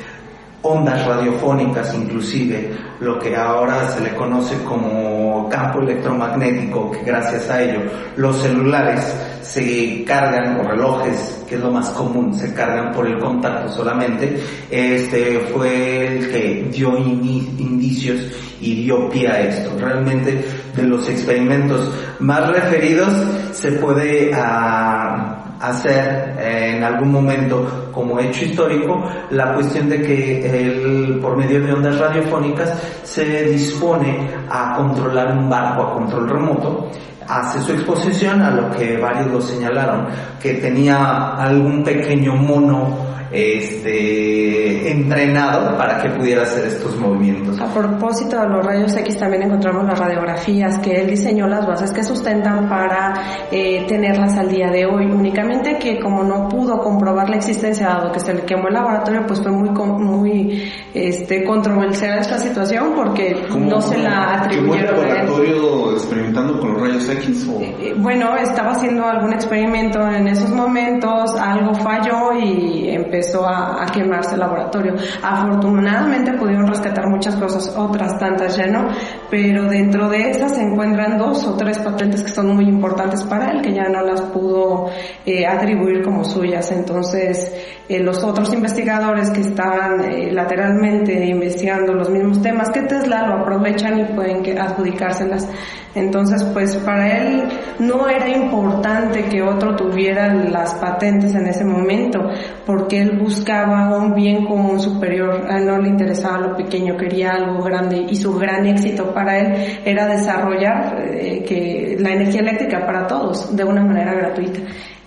ondas radiofónicas, inclusive lo que ahora se le conoce como campo electromagnético, que gracias a ello los celulares se cargan, o relojes, que es lo más común, se cargan por el contacto solamente, este fue el que dio indicios y dio pie a esto. Realmente de los experimentos más referidos se puede ah, hacer en algún momento como hecho histórico la cuestión de que él, por medio de ondas radiofónicas se dispone a controlar un barco a control remoto hace su exposición a lo que varios lo señalaron, que tenía algún pequeño mono este, entrenado para que pudiera hacer estos movimientos. A propósito de los rayos X también encontramos las radiografías que él diseñó las bases que sustentan para eh, tenerlas al día de hoy. Únicamente que como no pudo comprobar la existencia dado que se le quemó el laboratorio, pues fue muy muy este controversial esta situación porque no se la atribuyeron. ¿Quemó el laboratorio experimentando con los rayos X? O? Eh, eh, bueno, estaba haciendo algún experimento en esos momentos, algo falló y empezó empezó a, quemarse el laboratorio. Afortunadamente pudieron rescatar muchas cosas, otras tantas ya no, pero dentro de esas se encuentran dos o tres patentes que son muy importantes para él, que ya no las pudo eh, atribuir como suyas. Entonces, eh, los otros investigadores que estaban eh, lateralmente investigando los mismos temas que Tesla lo aprovechan y pueden adjudicárselas. Entonces, pues para él no era importante que otro tuviera las patentes en ese momento, porque él buscaba un bien común superior, a él no le interesaba lo pequeño, quería algo grande y su gran éxito para él era desarrollar eh, que la energía eléctrica para todos de una manera gratuita.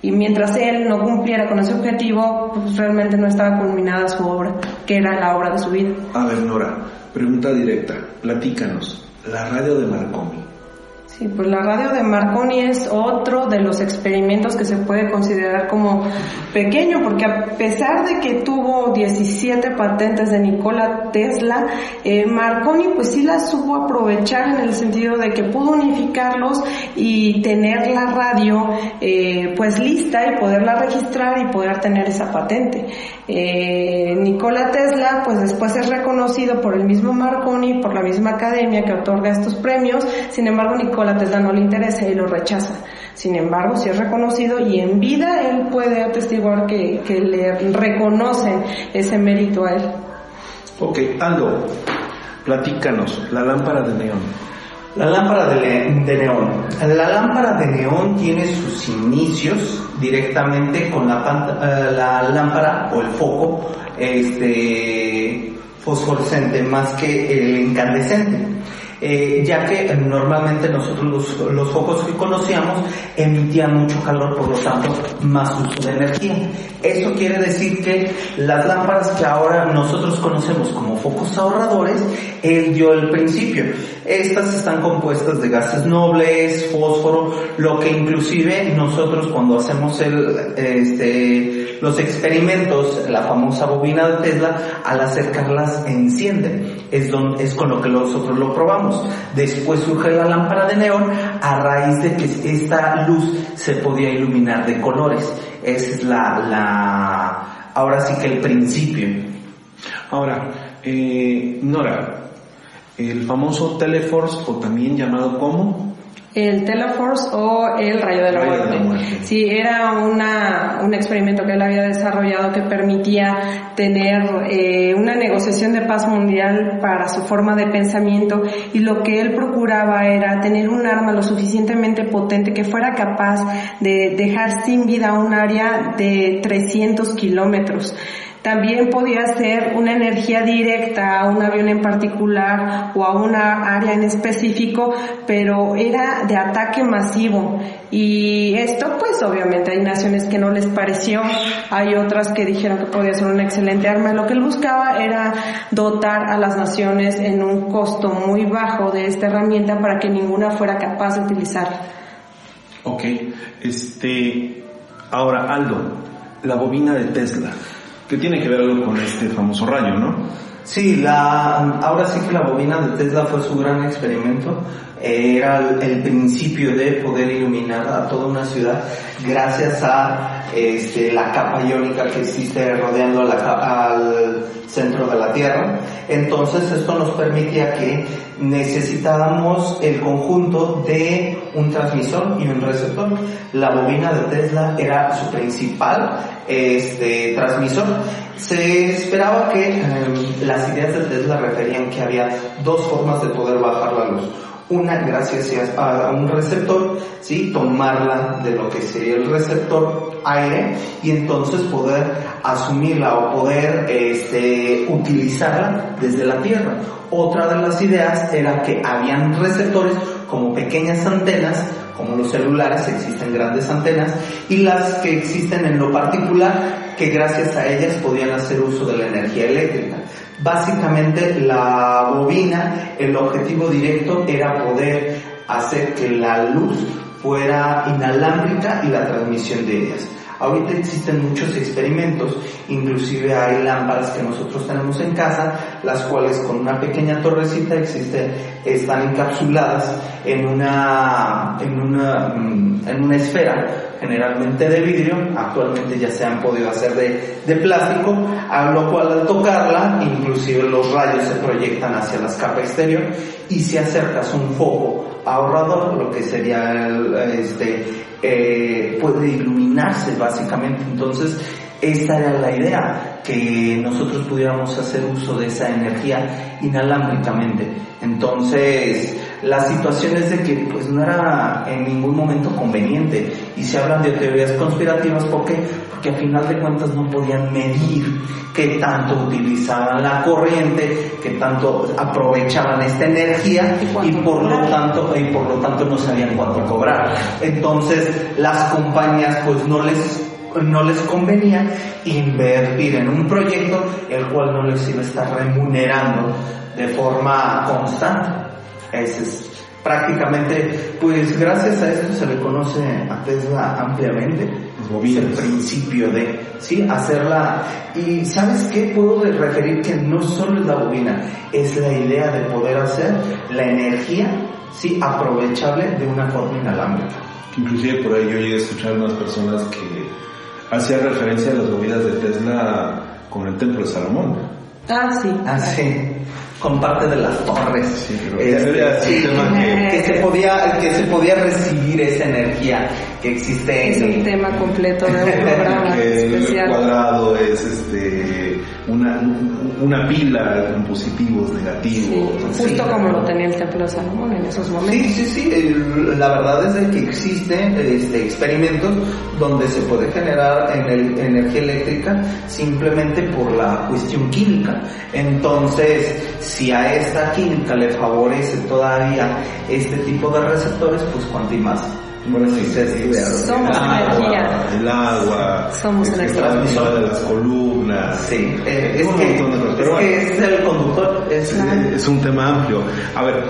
Y mientras él no cumpliera con ese objetivo, pues realmente no estaba culminada su obra, que era la obra de su vida. A ver, Nora, pregunta directa, platícanos, la radio de Marconi, Sí, pues la radio de Marconi es otro de los experimentos que se puede considerar como pequeño, porque a pesar de que tuvo 17 patentes de Nikola Tesla, eh, Marconi pues sí las supo aprovechar en el sentido de que pudo unificarlos y tener la radio eh, pues lista y poderla registrar y poder tener esa patente. Eh, Nikola Tesla pues después es reconocido por el mismo Marconi, por la misma academia que otorga estos premios, sin embargo Nikola Tesla no le interesa y lo rechaza. Sin embargo, si es reconocido y en vida él puede atestiguar que, que le reconocen ese mérito a él. Ok, Aldo, platícanos, la lámpara de neón. La lámpara de, de, neón. La lámpara de neón tiene sus inicios directamente con la, uh, la lámpara o el foco este, fosforescente más que el incandescente. Eh, ya que normalmente nosotros los, focos que conocíamos emitían mucho calor, por lo tanto, más uso de energía. Eso quiere decir que las lámparas que ahora nosotros conocemos como focos ahorradores, él dio el principio. Estas están compuestas de gases nobles, fósforo, lo que inclusive nosotros cuando hacemos este, los experimentos, la famosa bobina de Tesla, al acercarlas enciende. Es con lo que nosotros lo probamos. Después surge la lámpara de neón a raíz de que esta luz se podía iluminar de colores. Es la, la ahora sí que el principio. Ahora, eh, Nora, el famoso Teleforce o también llamado como el Teleforce o el rayo de la, Rayo muerte. de la muerte. Sí, era una, un experimento que él había desarrollado que permitía tener eh, una negociación de paz mundial para su forma de pensamiento y lo que él procuraba era tener un arma lo suficientemente potente que fuera capaz de dejar sin vida un área de 300 kilómetros. También podía ser una energía directa a un avión en particular o a una área en específico, pero era de ataque masivo. Y esto pues obviamente hay naciones que no les pareció, hay otras que dijeron que podía ser una excelente arma. Lo que él buscaba era dotar a las naciones en un costo muy bajo de esta herramienta para que ninguna fuera capaz de utilizarla. Ok, este, ahora Aldo, la bobina de Tesla, que tiene que ver algo con este famoso rayo, ¿no? Sí, la, ahora sí que la bobina de Tesla fue su gran experimento. Era el, principio de poder iluminar a toda una ciudad gracias a este, la capa iónica que existe rodeando la al centro de la Tierra. Entonces esto nos permitía que necesitábamos el conjunto de un transmisor y un receptor. La bobina de Tesla era su principal este, transmisor. Se esperaba que eh, las ideas de Tesla referían que había dos formas de poder bajar la luz. Una gracias a, un receptor, ¿sí? tomarla de lo que sería el receptor aire y entonces poder asumirla o poder este, utilizarla desde la Tierra. Otra de las ideas era que habían receptores como pequeñas antenas, como los celulares existen grandes antenas, y las que existen en lo particular, que gracias a ellas podían hacer uso de la energía eléctrica. Básicamente la bobina, el objetivo directo era poder hacer que la luz fuera inalámbrica y la transmisión de ellas. Ahorita existen muchos experimentos, inclusive hay lámparas que nosotros tenemos en casa, las cuales con una pequeña torrecita existe, están encapsuladas en una, en una, en una esfera, generalmente de vidrio, actualmente ya se han podido hacer de, plástico, a lo cual al tocarla, inclusive los rayos se proyectan hacia las capas exterior y si acercas un foco ahorrador, lo que sería el, este, eh, puede iluminarse básicamente. Entonces, esa era la idea, que nosotros pudiéramos hacer uso de esa energía inalámbricamente. Entonces, La situación es de que pues no era en ningún momento conveniente y se hablan de teorías conspirativas ¿por qué? porque a final de cuentas no podían medir qué tanto utilizaban la corriente, qué tanto aprovechaban esta energía y, por lo tanto y por lo tanto no sabían cuánto cobrar. Entonces las compañías pues no les no les convenía invertir en un proyecto el cual no les iba a estar remunerando de forma constante. Ese es prácticamente, pues gracias a esto se le conoce a Tesla ampliamente. Es el principio de, sí, hacerla. Y ¿sabes qué? Puedo referir que no solo es la bobina, es la idea de poder hacer la energía, sí, aprovechable de una forma inalámbrica. Inclusive por ahí yo llegué a escuchar a unas personas que hacía referencia a las movidas de Tesla con el templo de Salomón. Ah, sí. Ah, sí. Con parte de las torres. Sí, Este, que se podía que se podía recibir esa energía que existe Es un tema completo de un programa [laughs] que el cuadrado es este una, una pila con positivos, Sí, negativos. justo como lo tenía el Templo de Salomón en esos Sí, momentos. sí, sí. el- La verdad es de que existen este, experimentos donde se puede generar en el- energía eléctrica simplemente por la cuestión química. Entonces, si a esta química le favorece todavía este tipo de receptores, pues cuanto y más. Por eso se. Somos el energía. agua, el agua, Somos el energía. de las columnas. Sí, eh, es, Un que, montón de cosas, pero es que bueno. es el conductor. Es, Es un tema amplio. A ver,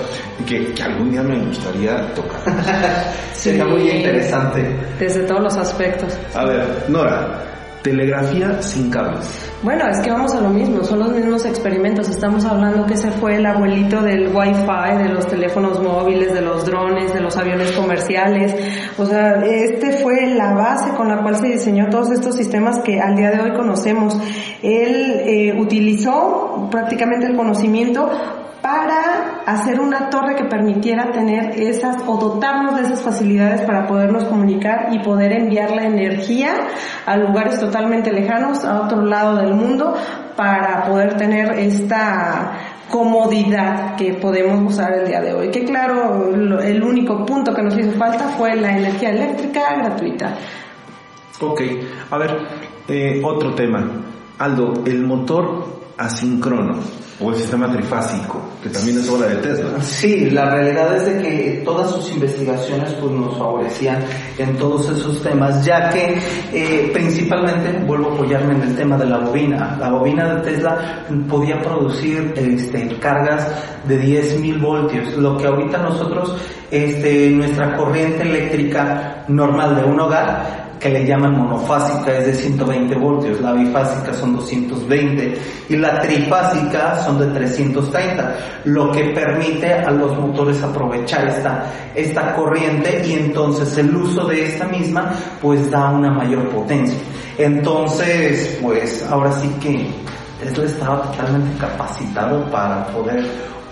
que, que algún día me gustaría tocar. [laughs] Sería muy interesante. Desde todos los aspectos. A ver, Nora, telegrafía sin cables. Bueno, es que vamos a lo mismo, son los mismos experimentos. Estamos hablando que ese fue el abuelito del Wi-Fi, de los teléfonos móviles, de los drones, de los aviones comerciales. O sea, este fue la base con la cual se diseñó todos estos sistemas que al día de hoy conocemos. Él eh, utilizó prácticamente el conocimiento para hacer una torre que permitiera tener esas o dotarnos de esas facilidades para podernos comunicar y poder enviar la energía a lugares totalmente lejanos, a otro lado del mundo, para poder tener esta comodidad que podemos usar el día de hoy. Que claro, el único punto que nos hizo falta fue la energía eléctrica gratuita. Ok, a ver, eh, otro tema. Aldo, el motor asíncrono o el sistema trifásico, que también es obra de Tesla. Sí, la realidad es de que todas sus investigaciones pues nos favorecían en todos esos temas, ya que eh, principalmente vuelvo a apoyarme en el tema de la bobina. La bobina de Tesla podía producir este, cargas de 10.000 voltios, lo que ahorita nosotros, este, nuestra corriente eléctrica normal de un hogar que le llaman monofásica es de 120 voltios, la bifásica son 220 y la trifásica son de 330, lo que permite a los motores aprovechar esta, esta corriente y entonces el uso de esta misma pues da una mayor potencia. Entonces pues ahora sí que Tesla estaba totalmente capacitado para poder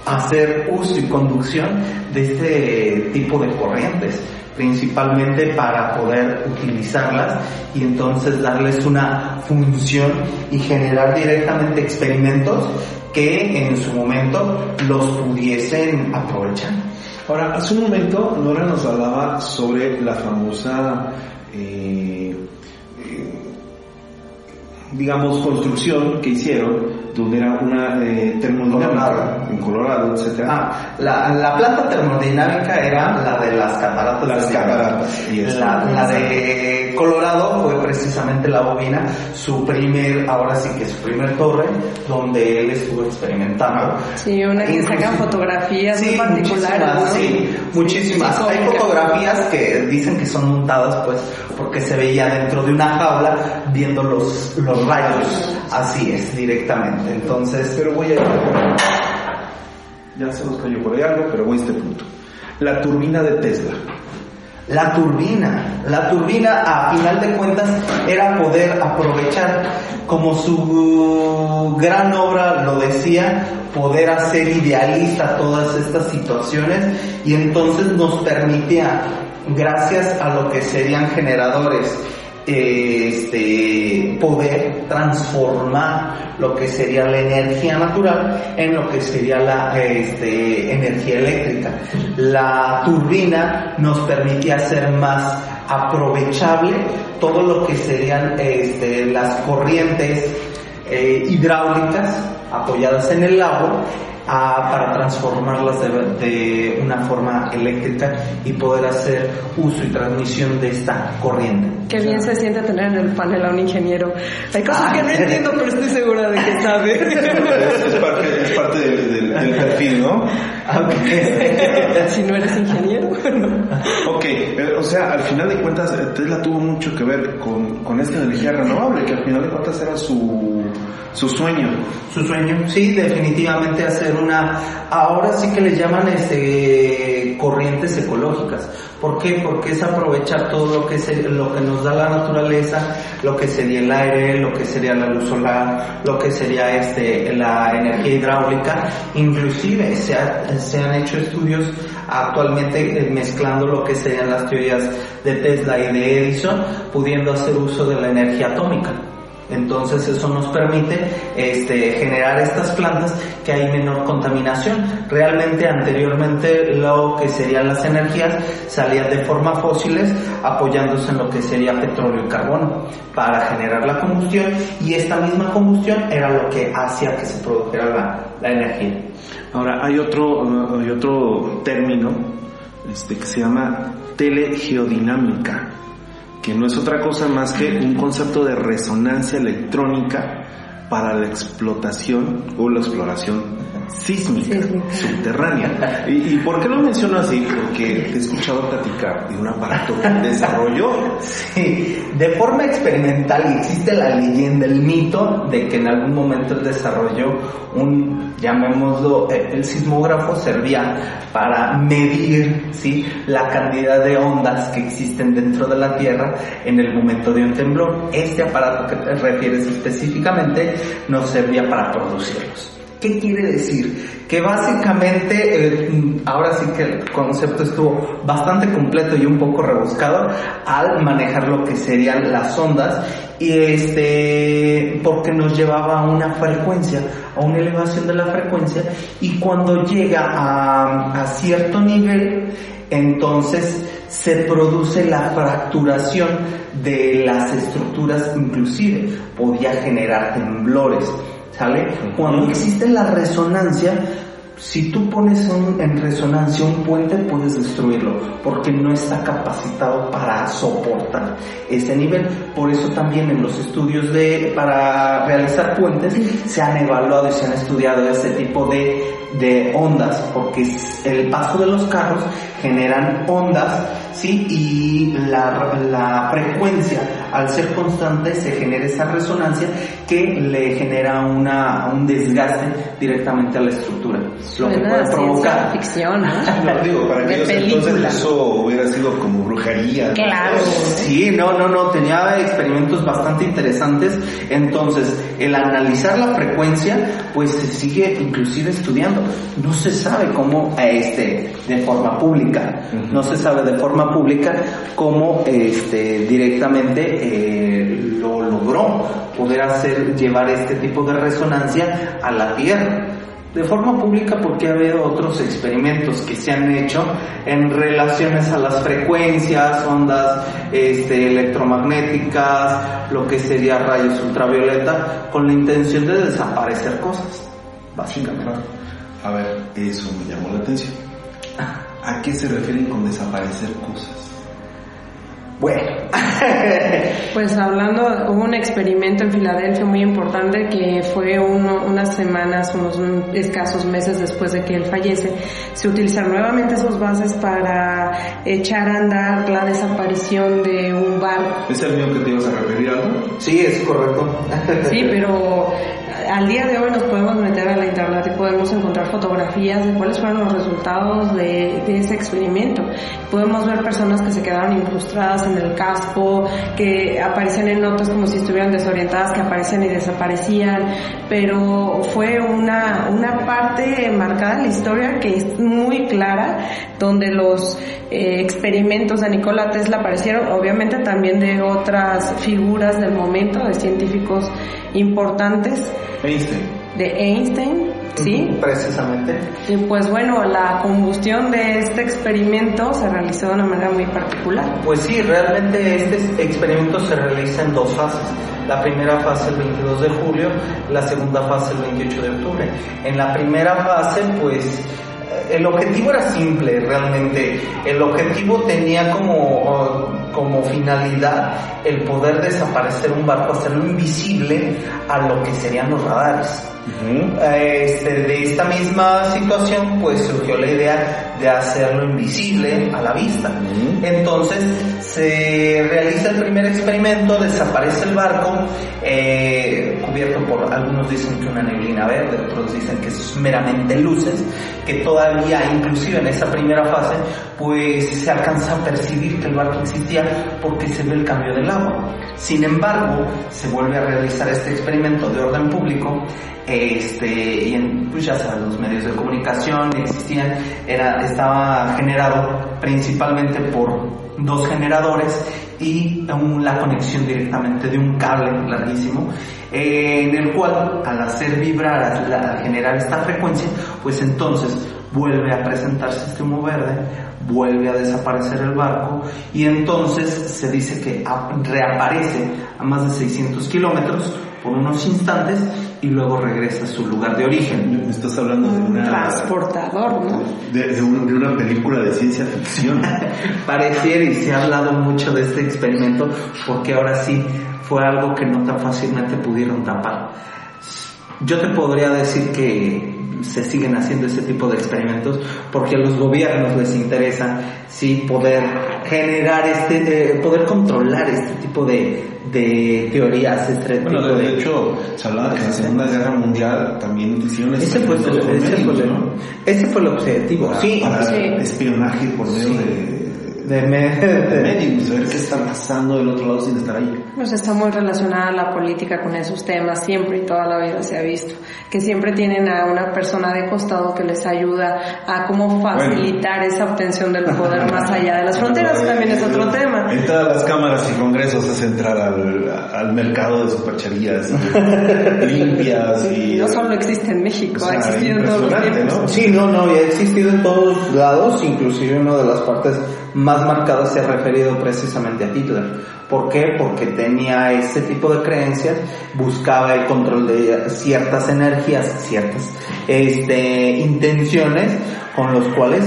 hacer uso y conducción de este tipo de corrientes principalmente para poder utilizarlas y entonces darles una función y generar directamente experimentos que en su momento los pudiesen aprovechar. Ahora, hace un momento Nora nos hablaba sobre la famosa, eh, eh, digamos, construcción que hicieron, donde era una eh, termodinámica Colorado. en Colorado, etc. Ah, la, la planta termodinámica era la de las cataratas. Las cataratas, y. La, la de Colorado fue precisamente la bobina, su primer, ahora sí que su primer torre, donde él estuvo experimentando. Sí, una que sacan fotografías muy Sí, particulares, muchísimas, ¿no? Sí, muchísimas. Sí, Hay fotografías que dicen que son montadas pues porque se veía dentro de una jaula viendo los, los rayos. Así es, directamente. Entonces, Pero voy a Ya se nos cayó por ahí algo, pero voy a este punto. La turbina de Tesla. La turbina, la turbina a final de cuentas era poder aprovechar, como su gran obra lo decía, poder hacer idealista todas estas situaciones y entonces nos permitía, gracias a lo que serían generadores este, poder transformar lo que sería la energía natural en lo que sería la este, energía eléctrica. La turbina nos permitía hacer más aprovechable todo lo que serían este, las corrientes eh, hidráulicas apoyadas en el agua para transformarlas de, una forma eléctrica y poder hacer uso y transmisión de esta corriente. Qué bien se siente tener en el panel a un ingeniero. Hay cosas que no ah. entiendo, pero estoy segura de que sabe. [laughs] Es, parte, es parte del, perfil, ¿no? [laughs] si no eres ingeniero. ok, eh, o sea, al final de cuentas, eh, Tesla tuvo mucho que ver con, con esta energía renovable, que al final de cuentas era su su sueño. Su sueño, sí, definitivamente hacer una, ahora sí que le llaman este, corrientes ecológicas. ¿Por qué? Porque es aprovechar todo lo que, lo que nos da la naturaleza, lo que sería el aire, lo que sería la luz solar, lo que sería este, la energía hidráulica. Inclusive se, se han hecho estudios actualmente eh, mezclando lo que serían las teorías de Tesla y de Edison, pudiendo hacer uso de la energía atómica. Entonces eso nos permite este, generar estas plantas que hay menor contaminación. Realmente anteriormente lo que serían las energías salían de forma fósiles apoyándose en lo que sería petróleo y carbono para generar la combustión y esta misma combustión era lo que hacía que se produjera la, energía. Ahora hay otro, hay otro término este, que se llama telegeodinámica que no es otra cosa más que un concepto de resonancia electrónica para la explotación o la exploración sísmica, subterránea. ¿Y, por qué lo menciono así? Porque te he escuchado platicar de un aparato que [laughs] desarrolló. Sí, de forma experimental existe la leyenda, el mito de que en algún momento él desarrolló un, llamémoslo, eh, el sismógrafo servía para medir ¿sí? la cantidad de ondas que existen dentro de la Tierra en el momento de un temblor. Este aparato que te refieres específicamente nos servía para producirlos. ¿Qué quiere decir? Que básicamente, eh, ahora sí que el concepto estuvo bastante completo y un poco rebuscado al manejar lo que serían las ondas y este, porque nos llevaba a una frecuencia, a una elevación de la frecuencia y cuando llega a, a cierto nivel, entonces se produce la fracturación de las estructuras, inclusive podía generar temblores. Cuando existe la resonancia, si tú pones en resonancia un puente, puedes destruirlo, porque no está capacitado para soportar ese nivel. Por eso también en los estudios de, para realizar puentes, se han evaluado y se han estudiado este tipo de, de ondas, porque el paso de los carros generan ondas ¿sí? Y la, la, frecuencia, al ser constante, se genera esa resonancia que le genera una, un desgaste directamente a la estructura. Lo que puede provocar. ficción, ¿no? [laughs] digo, para que entonces eso hubiera sido como brujería. Claro. Sí, no, no, no, tenía experimentos bastante interesantes. Entonces, el analizar la frecuencia, pues se sigue inclusive estudiando. No se sabe cómo, este, de forma pública, no se sabe de forma pública cómo este, directamente eh, lo logró poder hacer llevar este tipo de resonancia a la Tierra. De forma pública porque ha habido otros experimentos que se han hecho en relaciones a las frecuencias, ondas este, electromagnéticas, lo que sería rayos ultravioleta, con la intención de desaparecer cosas, básicamente. A ver, eso me llamó la atención. ¿A qué se refieren con desaparecer cosas? Bueno, [laughs] pues hablando, hubo un experimento en Filadelfia muy importante que fue unas semanas, unos escasos meses después de que él fallece. Se utilizaron nuevamente esos bases para echar a andar la desaparición de un barco. ¿Es el mío que te ibas a referir algo? Sí, es correcto. sí, pero al día de hoy nos podemos meter a la internet y podemos encontrar fotografías de cuáles fueron los resultados de, ese experimento. Podemos ver personas que se quedaron incrustadas en el casco, que aparecían en notas como si estuvieran desorientadas, que aparecían y desaparecían, pero fue una, una parte marcada en la historia que es muy clara, donde los eh, experimentos de Nikola Tesla aparecieron, obviamente también de otras figuras del momento, de científicos importantes. Einstein. De Einstein, ¿sí? Precisamente. Y pues bueno, la combustión de este experimento se realizó de una manera muy particular. Pues sí, realmente este experimento se realiza en dos fases. La primera fase el 22 de julio, la segunda fase el 28 de octubre. En la primera fase, pues el objetivo era simple realmente. El objetivo tenía como, como finalidad el poder desaparecer un barco, hacerlo invisible a lo que serían los radares. este, de esta misma situación pues surgió la idea de hacerlo invisible a la vista. Entonces se realiza el primer experimento, desaparece el barco, eh, cubierto por, algunos dicen que una neblina verde, otros dicen que es meramente luces, que todavía inclusive en esa primera fase pues se alcanza a percibir que el barco existía porque se ve el cambio del agua. Sin embargo, se vuelve a realizar este experimento de orden público este, y en, pues ya los medios de comunicación existían, era, estaba generado principalmente por dos generadores y la conexión directamente de un cable larguísimo, eh, en el cual al hacer vibrar, al generar esta frecuencia, pues entonces vuelve a presentarse este humo verde, vuelve a desaparecer el barco y entonces se dice que reaparece a más de 600 kilómetros por unos instantes y luego regresa a su lugar de origen. Me estás hablando de una... Transportador, ¿no? De, una película de ciencia ficción. [laughs] Pareciera y se ha hablado mucho de este experimento porque ahora sí fue algo que no tan fácilmente pudieron tapar. Yo te podría decir que se siguen haciendo ese tipo de experimentos porque a los gobiernos les interesa sí poder generar este eh, poder controlar este tipo de, de teorías este bueno, tipo de, hecho se hablaba que en la segunda guerra mundial también hicieron ese fue, ese, fue, ¿no? ese fue el objetivo para, sí para sí. espionaje por medio Sí. de de, me- de medios, ver qué está pasando del otro lado sin estar ahí. Pues está muy relacionada la política con esos temas, siempre y toda la vida se ha visto, que siempre tienen a una persona de costado que les ayuda a cómo facilitar esa obtención del poder más [laughs] allá de las fronteras, también es otro tema. En todas las cámaras y congresos es entrar al, al mercado de supercherías [laughs] limpias y... No solo existe en México, O sea, ha existido en todos los tiempos. ¿no? Sí, no, no, y ha existido en todos lados, inclusive una de las partes más marcadas se ha referido precisamente a Hitler. ¿Por qué? Porque tenía ese tipo de creencias, buscaba el control de ciertas energías, ciertas este, intenciones con los cuales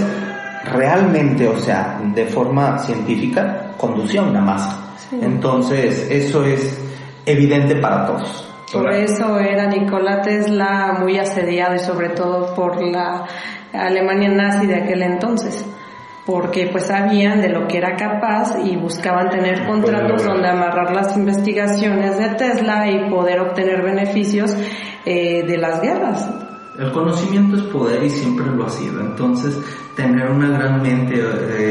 realmente, o sea, de forma científica, conducía una masa. Sí. Entonces, eso es evidente para todos. Por eso era Nikola Tesla muy asediado y sobre todo por la Alemania nazi de aquel entonces. Porque pues sabían de lo que era capaz y buscaban tener contratos donde amarrar las investigaciones de Tesla y poder obtener beneficios eh, de las guerras. El conocimiento es poder y siempre lo ha sido. Entonces, tener una gran mente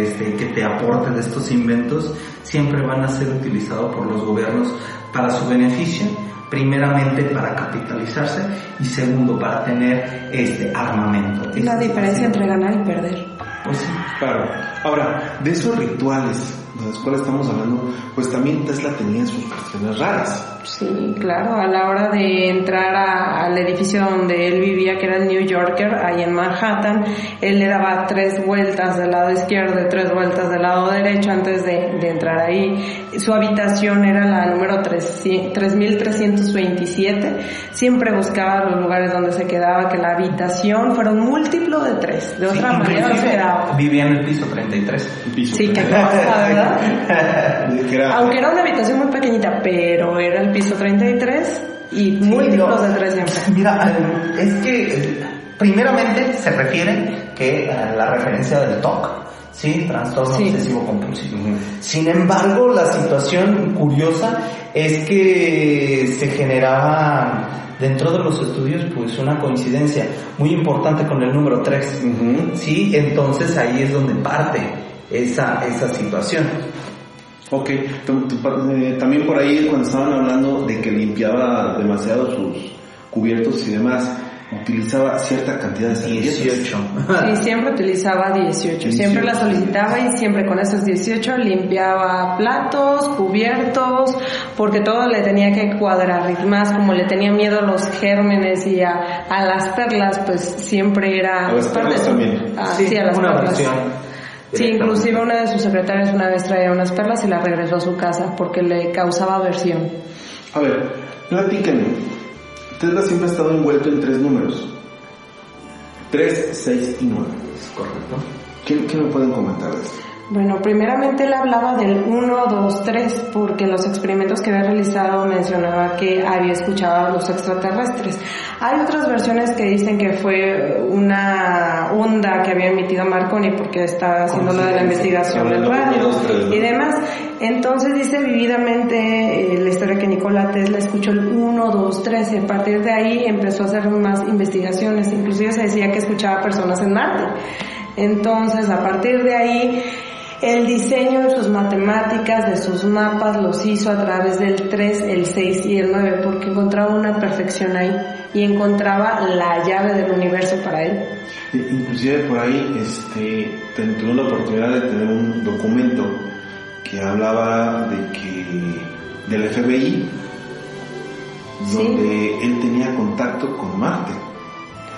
este, que te aporte de estos inventos siempre van a ser utilizados por los gobiernos para su beneficio. Primeramente para capitalizarse y segundo para tener este armamento. La Este, diferencia entre ganar y perder. Pues sí. Claro. Ahora, de esos rituales de los cuales estamos hablando, pues también Tesla tenía sus cuestiones raras. Sí, claro, a la hora de entrar a- al edificio donde él vivía, que era el New Yorker, ahí en Manhattan, él le daba tres vueltas del lado izquierdo y tres vueltas del lado derecho antes de, de entrar ahí. Su habitación era la número 300 3327, siempre buscaba los lugares donde se quedaba, que la habitación fuera un múltiplo de tres, de otra manera no se quedaba. Vivía en el piso 33. El piso Sí, qué que- cosa, [laughs] ¿verdad? que era- Aunque era una habitación muy pequeñita, pero era el piso 33 y múltiplos no. de tres siempre. Mira, eh, es que eh, primeramente se refiere que a la referencia del TOC, ¿sí? Trastorno Sí. obsesivo compulsivo. Sin embargo, la situación curiosa es que se generaban dentro de los estudios pues una coincidencia muy importante con el número 3. Sí, entonces ahí es donde parte esa, esa situación. Ok, eh, también por ahí cuando estaban hablando de que limpiaba demasiado sus cubiertos y demás, utilizaba cierta cantidad de 18. Sí, siempre utilizaba 18. Siempre la solicitaba y siempre con esos 18 limpiaba platos, cubiertos, porque todo le tenía que cuadrar. Y más como le tenía miedo a los gérmenes y a, las perlas, pues siempre era... A las perlas también. Ah, sí, a las perlas. Sí, inclusive una de sus secretarias una vez traía unas perlas y las regresó a su casa porque le causaba aversión. A ver, platíquenme. Tesla siempre ha estado envuelto en tres números. Tres, seis y nueve. correcto. ¿Qué, ¿Qué, me pueden comentar de eso? Bueno, primeramente él hablaba del 1, 2, 3, porque los experimentos que había realizado mencionaba que había escuchado a los extraterrestres. Hay otras versiones que dicen que fue una onda que había emitido Marconi porque estaba haciendo lo de la investigación del radio y demás. Entonces dice vividamente eh, la historia que Nikola Tesla escuchó el 1, 2, 3 y a partir de ahí empezó a hacer más investigaciones. Inclusive se decía que escuchaba personas en Marte. Entonces, a partir de ahí, el diseño de sus matemáticas, de sus mapas, los hizo a través del 3, el 6 y el 9, porque encontraba una perfección ahí y encontraba la llave del universo para él. Inclusive por ahí este, tuve la oportunidad de tener un documento que hablaba de que del FBI, donde él tenía contacto con Marte.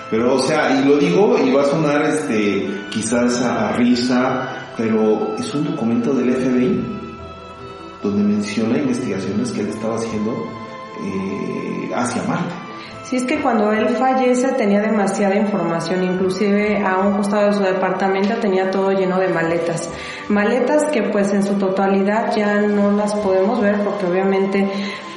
Pero, o sea, y lo digo y va a sonar este, quizás a risa, pero es un documento del FBI donde menciona investigaciones que él estaba haciendo eh, hacia Marte. Sí, es que cuando él fallece tenía demasiada información, inclusive a un costado de su departamento tenía todo lleno de maletas. Maletas que pues en su totalidad ya no las podemos ver porque obviamente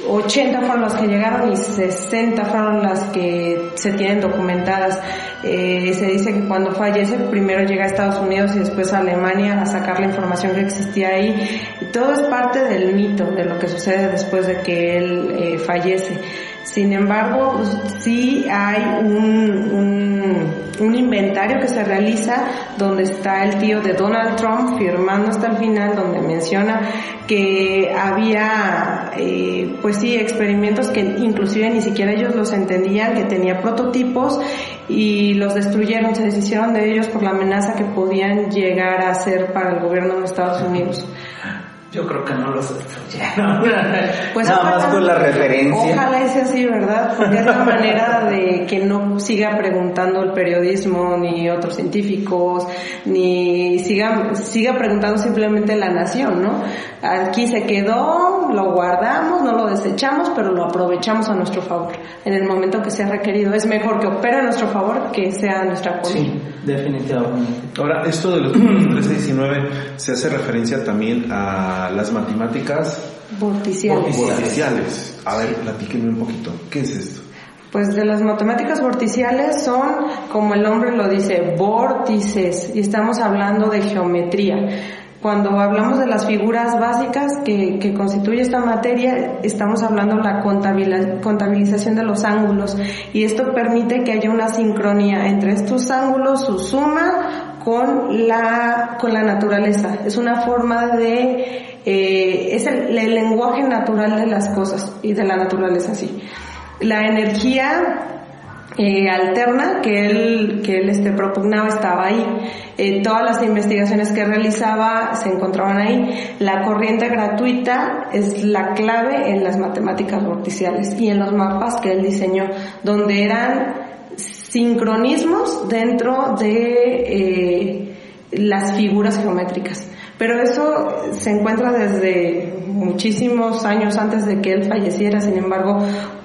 80 fueron las que llegaron y 60 fueron las que se tienen documentadas. Eh, se dice que cuando fallece primero llega a Estados Unidos y después a Alemania a sacar la información que existía ahí. Y todo es parte del mito de lo que sucede después de que él eh, fallece. Sin embargo, sí hay un, un, inventario que se realiza donde está el tío de Donald Trump firmando hasta el final, donde menciona que había, eh, pues sí, experimentos que inclusive ni siquiera ellos los entendían, que tenía prototipos y los destruyeron, se deshicieron de ellos por la amenaza que podían llegar a ser para el gobierno de Estados Unidos. Yo creo que no los destruyeron. [laughs] Pues Nada más con la referencia. Ojalá sea así, ¿verdad? Porque es la [laughs] manera de que no siga preguntando el periodismo, ni otros científicos, ni siga, siga preguntando simplemente la nación, ¿no? Aquí se quedó, lo guardamos, no lo desechamos, pero lo aprovechamos a nuestro favor. En el momento que sea requerido, es mejor que opere a nuestro favor que sea a nuestra contra. Sí, definitivamente. Ahora, esto de los [clears throat] 1319 se hace referencia también a las matemáticas vorticiales. A ver, platíquenme un poquito. ¿Qué es esto? Pues de las matemáticas vorticiales son, como el nombre lo dice, vórtices, y estamos hablando de geometría. Cuando hablamos de las figuras básicas que, que constituye esta materia, estamos hablando de la contabilización de los ángulos y esto permite que haya una sincronía entre estos ángulos, su suma con la, con la naturaleza. Es una forma de eh, es el, lenguaje natural de las cosas y de la naturaleza, sí. La energía eh, alterna que él, que él este, propugnaba estaba ahí. Eh, todas las investigaciones que realizaba se encontraban ahí. La corriente gratuita es la clave en las matemáticas vorticiales y en los mapas que él diseñó, donde eran sincronismos dentro de las figuras geométricas. Pero eso se encuentra desde muchísimos años antes de que él falleciera, sin embargo,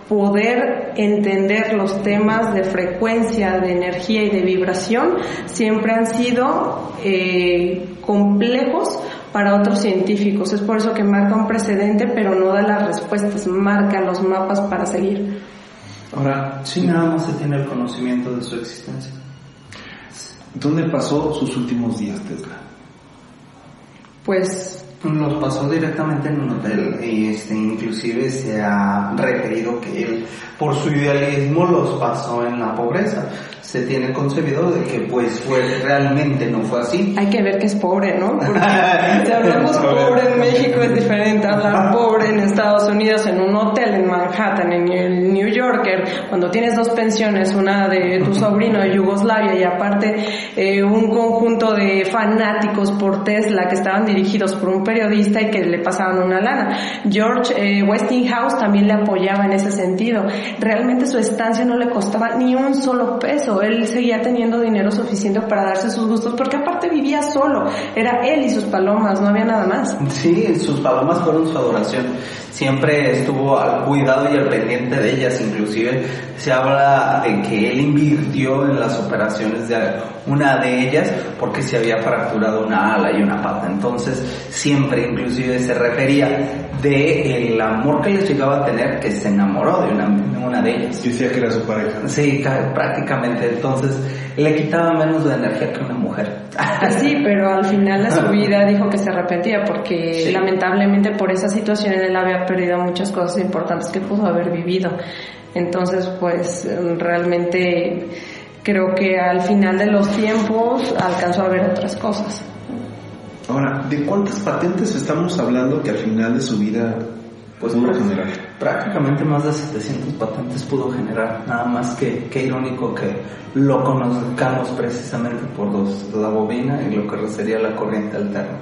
poder entender los temas de frecuencia, de energía y de vibración siempre han sido eh, complejos para otros científicos. Es por eso que marca un precedente, pero no da las respuestas, marca los mapas para seguir. Ahora, sí, nada más se tiene el conocimiento de su existencia. ¿Dónde pasó sus últimos días, Tesla? Pues los pasó directamente en un hotel y este, inclusive se ha referido que él por su idealismo los pasó en la pobreza se tiene concebido de que pues fue realmente no fue así. Hay que ver que es pobre, ¿no? [laughs] Porque si hablamos pobre en México es diferente hablar [laughs] pobre en Estados Unidos en un hotel en Manhattan, en el New Yorker, cuando tienes dos pensiones, una de tu [laughs] sobrino de Yugoslavia y aparte eh, un conjunto de fanáticos por Tesla que estaban dirigidos por un periodista y que le pasaban una lana. George eh, Westinghouse también le apoyaba en ese sentido. Realmente su estancia no le costaba ni un solo peso él seguía teniendo dinero suficiente para darse sus gustos, porque aparte vivía solo, era él y sus palomas, no había nada más. Sí, sus palomas fueron su adoración, siempre estuvo al cuidado y al pendiente de ellas, inclusive se habla de que él invirtió en las operaciones de una de ellas porque se había fracturado una ala y una pata, entonces siempre inclusive se refería de el amor que les llegaba a tener que se enamoró de una, una de ellas. Decía que era su pareja. Sí, prácticamente entonces le quitaba menos de energía que una mujer. Sí, pero al final de su vida [laughs] dijo que se arrepentía porque lamentablemente por esa situación él había perdido muchas cosas importantes que pudo haber vivido. Entonces, pues realmente creo que al final de los tiempos alcanzó a ver otras cosas. Ahora, ¿de cuántas patentes estamos hablando que al final de su vida pues, pudo generar? Prácticamente más de 700 patentes pudo generar, nada más que, qué irónico que lo conozcamos precisamente por los, la bobina y lo que sería la corriente alterna.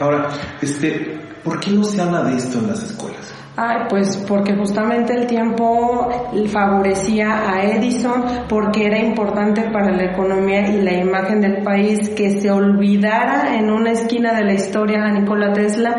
Ahora, este, ¿por qué no se habla de esto en las escuelas? Ay, pues porque justamente el tiempo favorecía a Edison porque era importante para la economía y la imagen del país que se olvidara en una esquina de la historia a Nikola Tesla,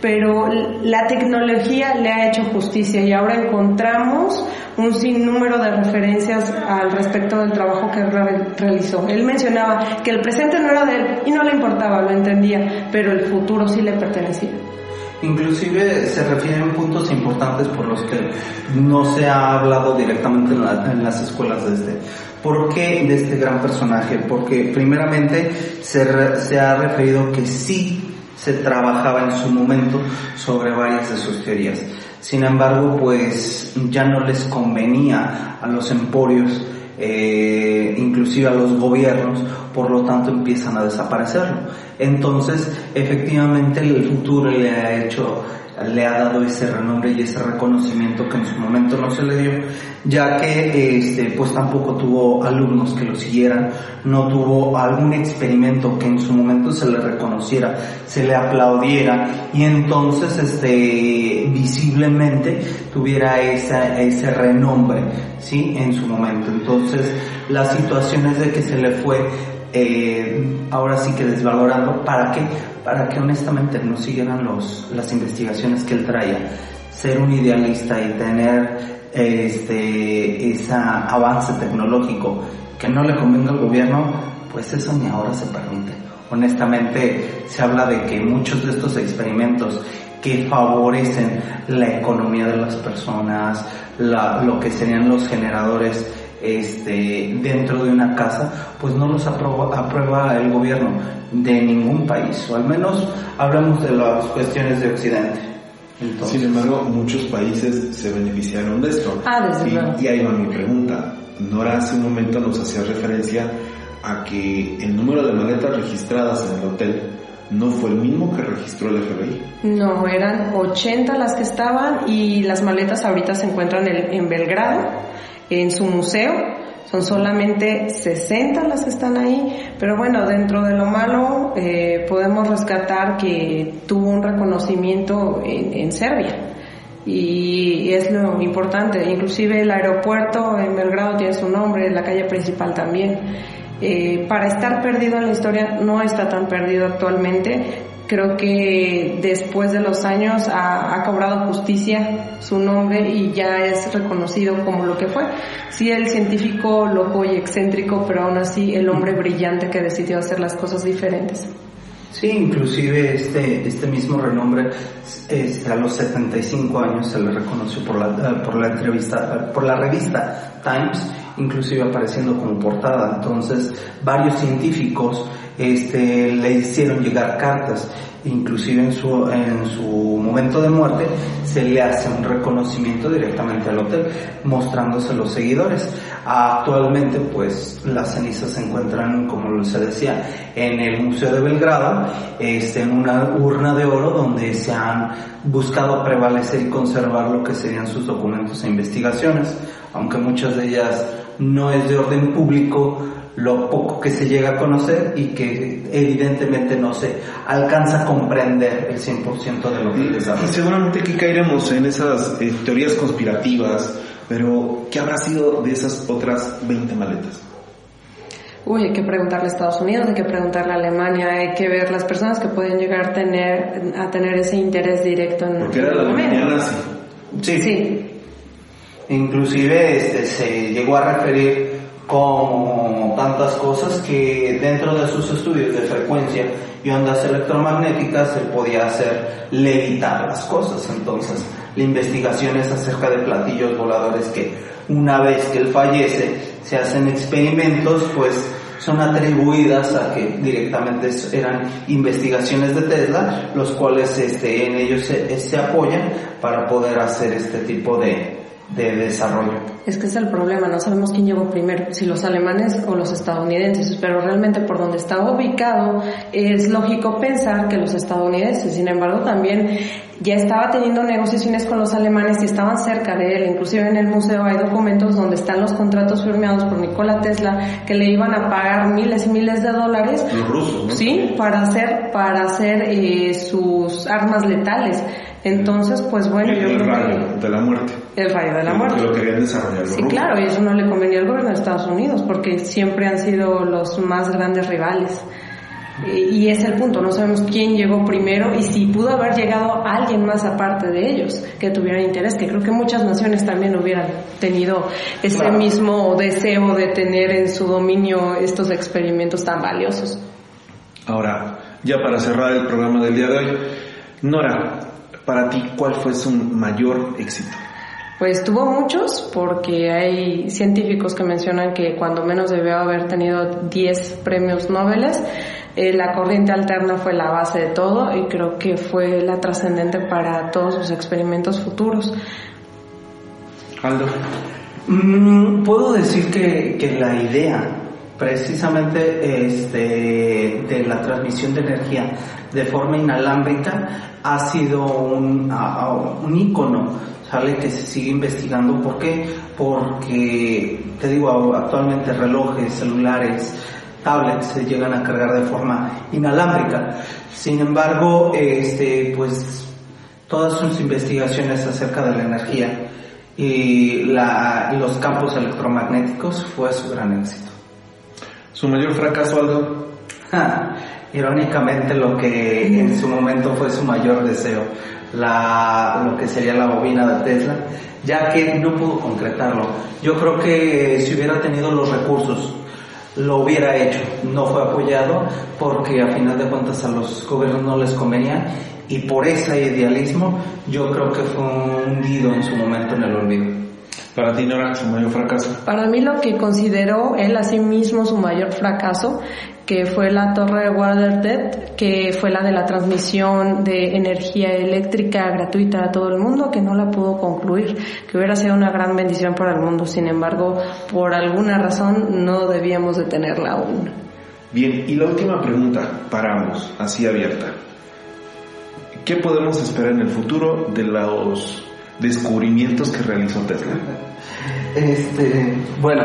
pero la tecnología le ha hecho justicia y ahora encontramos un sinnúmero de referencias al respecto del trabajo que realizó. Él mencionaba que el presente no era de él y no le importaba, lo entendía, pero el futuro sí le pertenecía. Inclusive se refieren puntos importantes por los que no se ha hablado directamente en, las escuelas de este. ¿Por qué de este gran personaje? Porque primeramente se, se ha referido que sí se trabajaba en su momento sobre varias de sus teorías. Sin embargo, pues ya no les convenía a los emporios eh, inclusive a los gobiernos, por lo tanto empiezan a desaparecerlo. Entonces, efectivamente, el futuro le ha hecho le ha dado ese renombre y ese reconocimiento que en su momento no se le dio, ya que este, pues tampoco tuvo alumnos que lo siguieran, no tuvo algún experimento que en su momento se le reconociera, se le aplaudiera y entonces este, visiblemente tuviera esa, ese renombre, ¿sí? En su momento. Entonces, las situaciones de que se le fue eh, ahora sí que desvalorando, ¿para qué? Para que honestamente no siguieran los, las investigaciones que él traía. Ser un idealista y tener este ese avance tecnológico que no le convenga al gobierno, pues eso ni ahora se permite. Honestamente se habla de que muchos de estos experimentos que favorecen la economía de las personas, la, lo que serían los generadores este, dentro de una casa, pues no los aprueba, el gobierno de ningún país, o al menos hablamos de las cuestiones de Occidente. Sin embargo, muchos países se beneficiaron de esto. Ah, y, ahí va mi pregunta. Nora hace un momento nos hacía referencia a que el número de maletas registradas en el hotel no fue el mismo que registró el FBI. No, eran 80 las que estaban y las maletas ahorita se encuentran en Belgrado en su museo. Son solamente 60 las que están ahí, pero bueno, dentro de lo malo eh, podemos rescatar que tuvo un reconocimiento en, Serbia y es lo importante. Inclusive el aeropuerto en Belgrado tiene su nombre, la calle principal también. Eh, para estar perdido en la historia no está tan perdido actualmente creo que después de los años ha, cobrado justicia su nombre y ya es reconocido como lo que fue. Sí, el científico loco y excéntrico, pero aún así el hombre brillante que decidió hacer las cosas diferentes. Sí, inclusive este, este mismo renombre este, a los 75 años se le reconoció por la, por la entrevista, por la revista Times, inclusive apareciendo como portada. Entonces, varios científicos este, le hicieron llegar cartas inclusive en su, en su momento de muerte se le hace un reconocimiento directamente al hotel mostrándose los seguidores. Actualmente pues las cenizas se encuentran, como se decía, en el Museo de Belgrado, este, en una urna de oro donde se han buscado prevalecer y conservar lo que serían sus documentos e investigaciones, aunque muchas de ellas no es de orden público, lo poco que se llega a conocer y que evidentemente no se alcanza a comprender el 100% de lo que les Y seguramente que caeremos en esas eh, teorías conspirativas, pero ¿qué habrá sido de esas otras 20 maletas? Uy, hay que preguntarle a Estados Unidos, hay que preguntarle a Alemania, hay que ver las personas que pueden llegar a tener, a tener ese interés directo en Porque era la Alemania Sí. sí. Inclusive este, se llegó a referir como tantas cosas que dentro de sus estudios de frecuencia y ondas electromagnéticas se podía hacer levitar las cosas. Entonces, la investigación es acerca de platillos voladores que una vez que él fallece se hacen experimentos, pues son atribuidas a que directamente eran investigaciones de Tesla, los cuales este, en ellos se, se apoyan para poder hacer este tipo de, de desarrollo. Es que es el problema, no sabemos quién llegó primero, si los alemanes o los estadounidenses, pero realmente por donde estaba ubicado es lógico pensar que los estadounidenses, sin embargo también ya estaba teniendo negociaciones con los alemanes y estaban cerca de él, inclusive en el museo hay documentos donde están los contratos firmados por Nikola Tesla que le iban a pagar miles y miles de dólares. Los rusos, ¿no? Sí, para hacer, para hacer eh, sus armas letales. Entonces, pues bueno, yo el creo rayo que- de la muerte. el rayo de la muerte. Que lo querían desarrollar Sí, rusos. claro, y eso no le convenía al gobierno de Estados Unidos porque siempre han sido los más grandes rivales. Y y es el punto, no sabemos quién llegó primero y si pudo haber llegado alguien más aparte de ellos que tuvieran interés, que creo que muchas naciones también hubieran tenido ese Claro. mismo deseo de tener en su dominio estos experimentos tan valiosos. Ahora, ya para cerrar el programa del día de hoy, Nora, para ti, ¿cuál fue su mayor éxito? Pues tuvo muchos, porque hay científicos que mencionan que cuando menos debió haber tenido 10 premios Nobel. Eh, la corriente alterna fue la base de todo y creo que fue la trascendente para todos sus experimentos futuros. Aldo. Mm, puedo decir que, que la idea precisamente este, de la transmisión de energía de forma inalámbrica ha sido un, un ícono ¿sale? que se sigue investigando. ¿Por qué? Porque, te digo, actualmente relojes, celulares, tablets se llegan a cargar de forma inalámbrica. Sin embargo, este, pues todas sus investigaciones acerca de la energía y los campos electromagnéticos fue su gran éxito. ¿Su mayor fracaso, Aldo? Irónicamente lo que en su momento fue su mayor deseo, la, lo que sería la bobina de Tesla, ya que no pudo concretarlo. Yo creo que si hubiera tenido los recursos, lo hubiera hecho. No fue apoyado porque a final de cuentas a los gobiernos no les convenía y por ese idealismo yo creo que fue hundido en su momento en el olvido. Para ti, Nora, su mayor fracaso. Para mí lo que consideró él a sí mismo su mayor fracaso, que fue la torre de Waterdead, que fue la de la transmisión de energía eléctrica gratuita a todo el mundo, que no la pudo concluir, que hubiera sido una gran bendición para el mundo. Sin embargo, por alguna razón no debíamos de tenerla aún. Bien, y la última pregunta para ambos, así abierta. ¿Qué podemos esperar en el futuro de los descubrimientos que realizó Tesla? Este, bueno,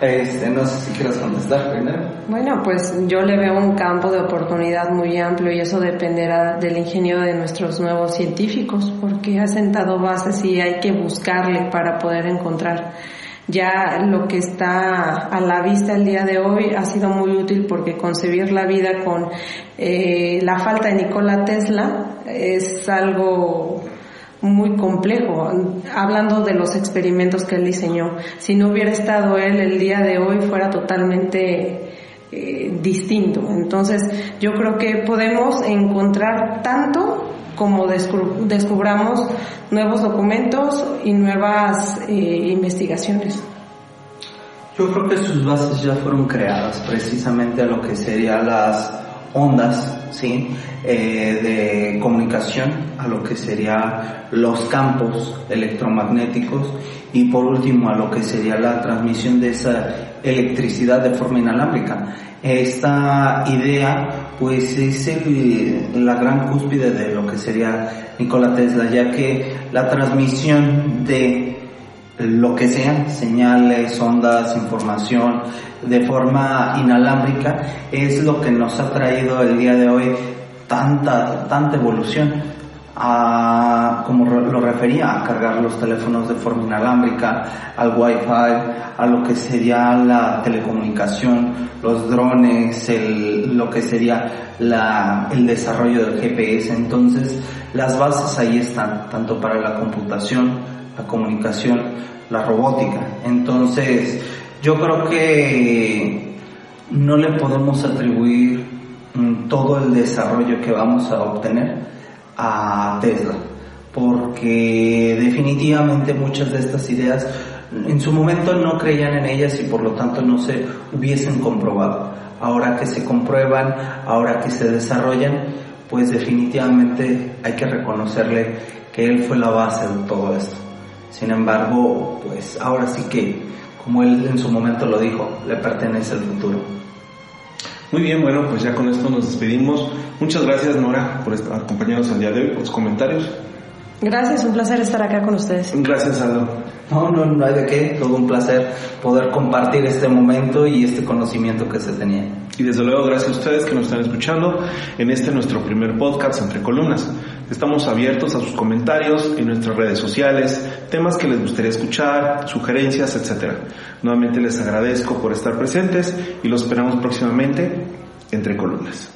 este, no sé si quieres contestar primero. Bueno, pues yo le veo un campo de oportunidad muy amplio y eso dependerá del ingenio de nuestros nuevos científicos, porque ha sentado bases y hay que buscarle para poder encontrar. Ya lo que está a la vista el día de hoy ha sido muy útil porque concebir la vida con eh, la falta de Nikola Tesla es algo muy complejo, hablando de los experimentos que él diseñó. Si no hubiera estado él el día de hoy fuera totalmente eh, distinto. Entonces yo creo que podemos encontrar tanto como descub- descubramos nuevos documentos y nuevas eh, investigaciones. Yo creo que sus bases ya fueron creadas precisamente a lo que serían las ondas, ¿sí? Eh, de comunicación, a lo que serían los campos electromagnéticos y por último a lo que sería la transmisión de esa electricidad de forma inalámbrica. Esta idea pues es la gran cúspide de lo que sería Nikola Tesla, ya que la transmisión de lo que sea, señales, ondas, información, de forma inalámbrica, es lo que nos ha traído el día de hoy tanta, tanta evolución. A, como lo refería, a cargar los teléfonos de forma inalámbrica, al wifi, a lo que sería la telecomunicación, los drones, el, lo que sería la, el desarrollo del GPS. Entonces, las bases ahí están, tanto para la computación, la comunicación, la robótica. Entonces, yo creo que no le podemos atribuir mm, todo el desarrollo que vamos a obtener a Tesla, porque definitivamente muchas de estas ideas en su momento no creían en ellas y por lo tanto no se hubiesen comprobado. Ahora que se comprueban, ahora que se desarrollan, pues definitivamente hay que reconocerle que él fue la base de todo esto. Sin embargo, pues ahora sí que, como él en su momento lo dijo, le pertenece el futuro. Muy bien, bueno, pues ya con esto nos despedimos. Muchas gracias Nora por acompañarnos al día de hoy, por los comentarios. Gracias, un placer estar acá con ustedes. Gracias, Aldo. No, no, no hay de qué, todo un placer poder compartir este momento y este conocimiento que se tenía. Y desde luego, gracias a ustedes que nos están escuchando en este nuestro primer podcast entre columnas. Estamos abiertos a sus comentarios en nuestras redes sociales, temas que les gustaría escuchar, sugerencias, etc. Nuevamente les agradezco por estar presentes y los esperamos próximamente entre columnas.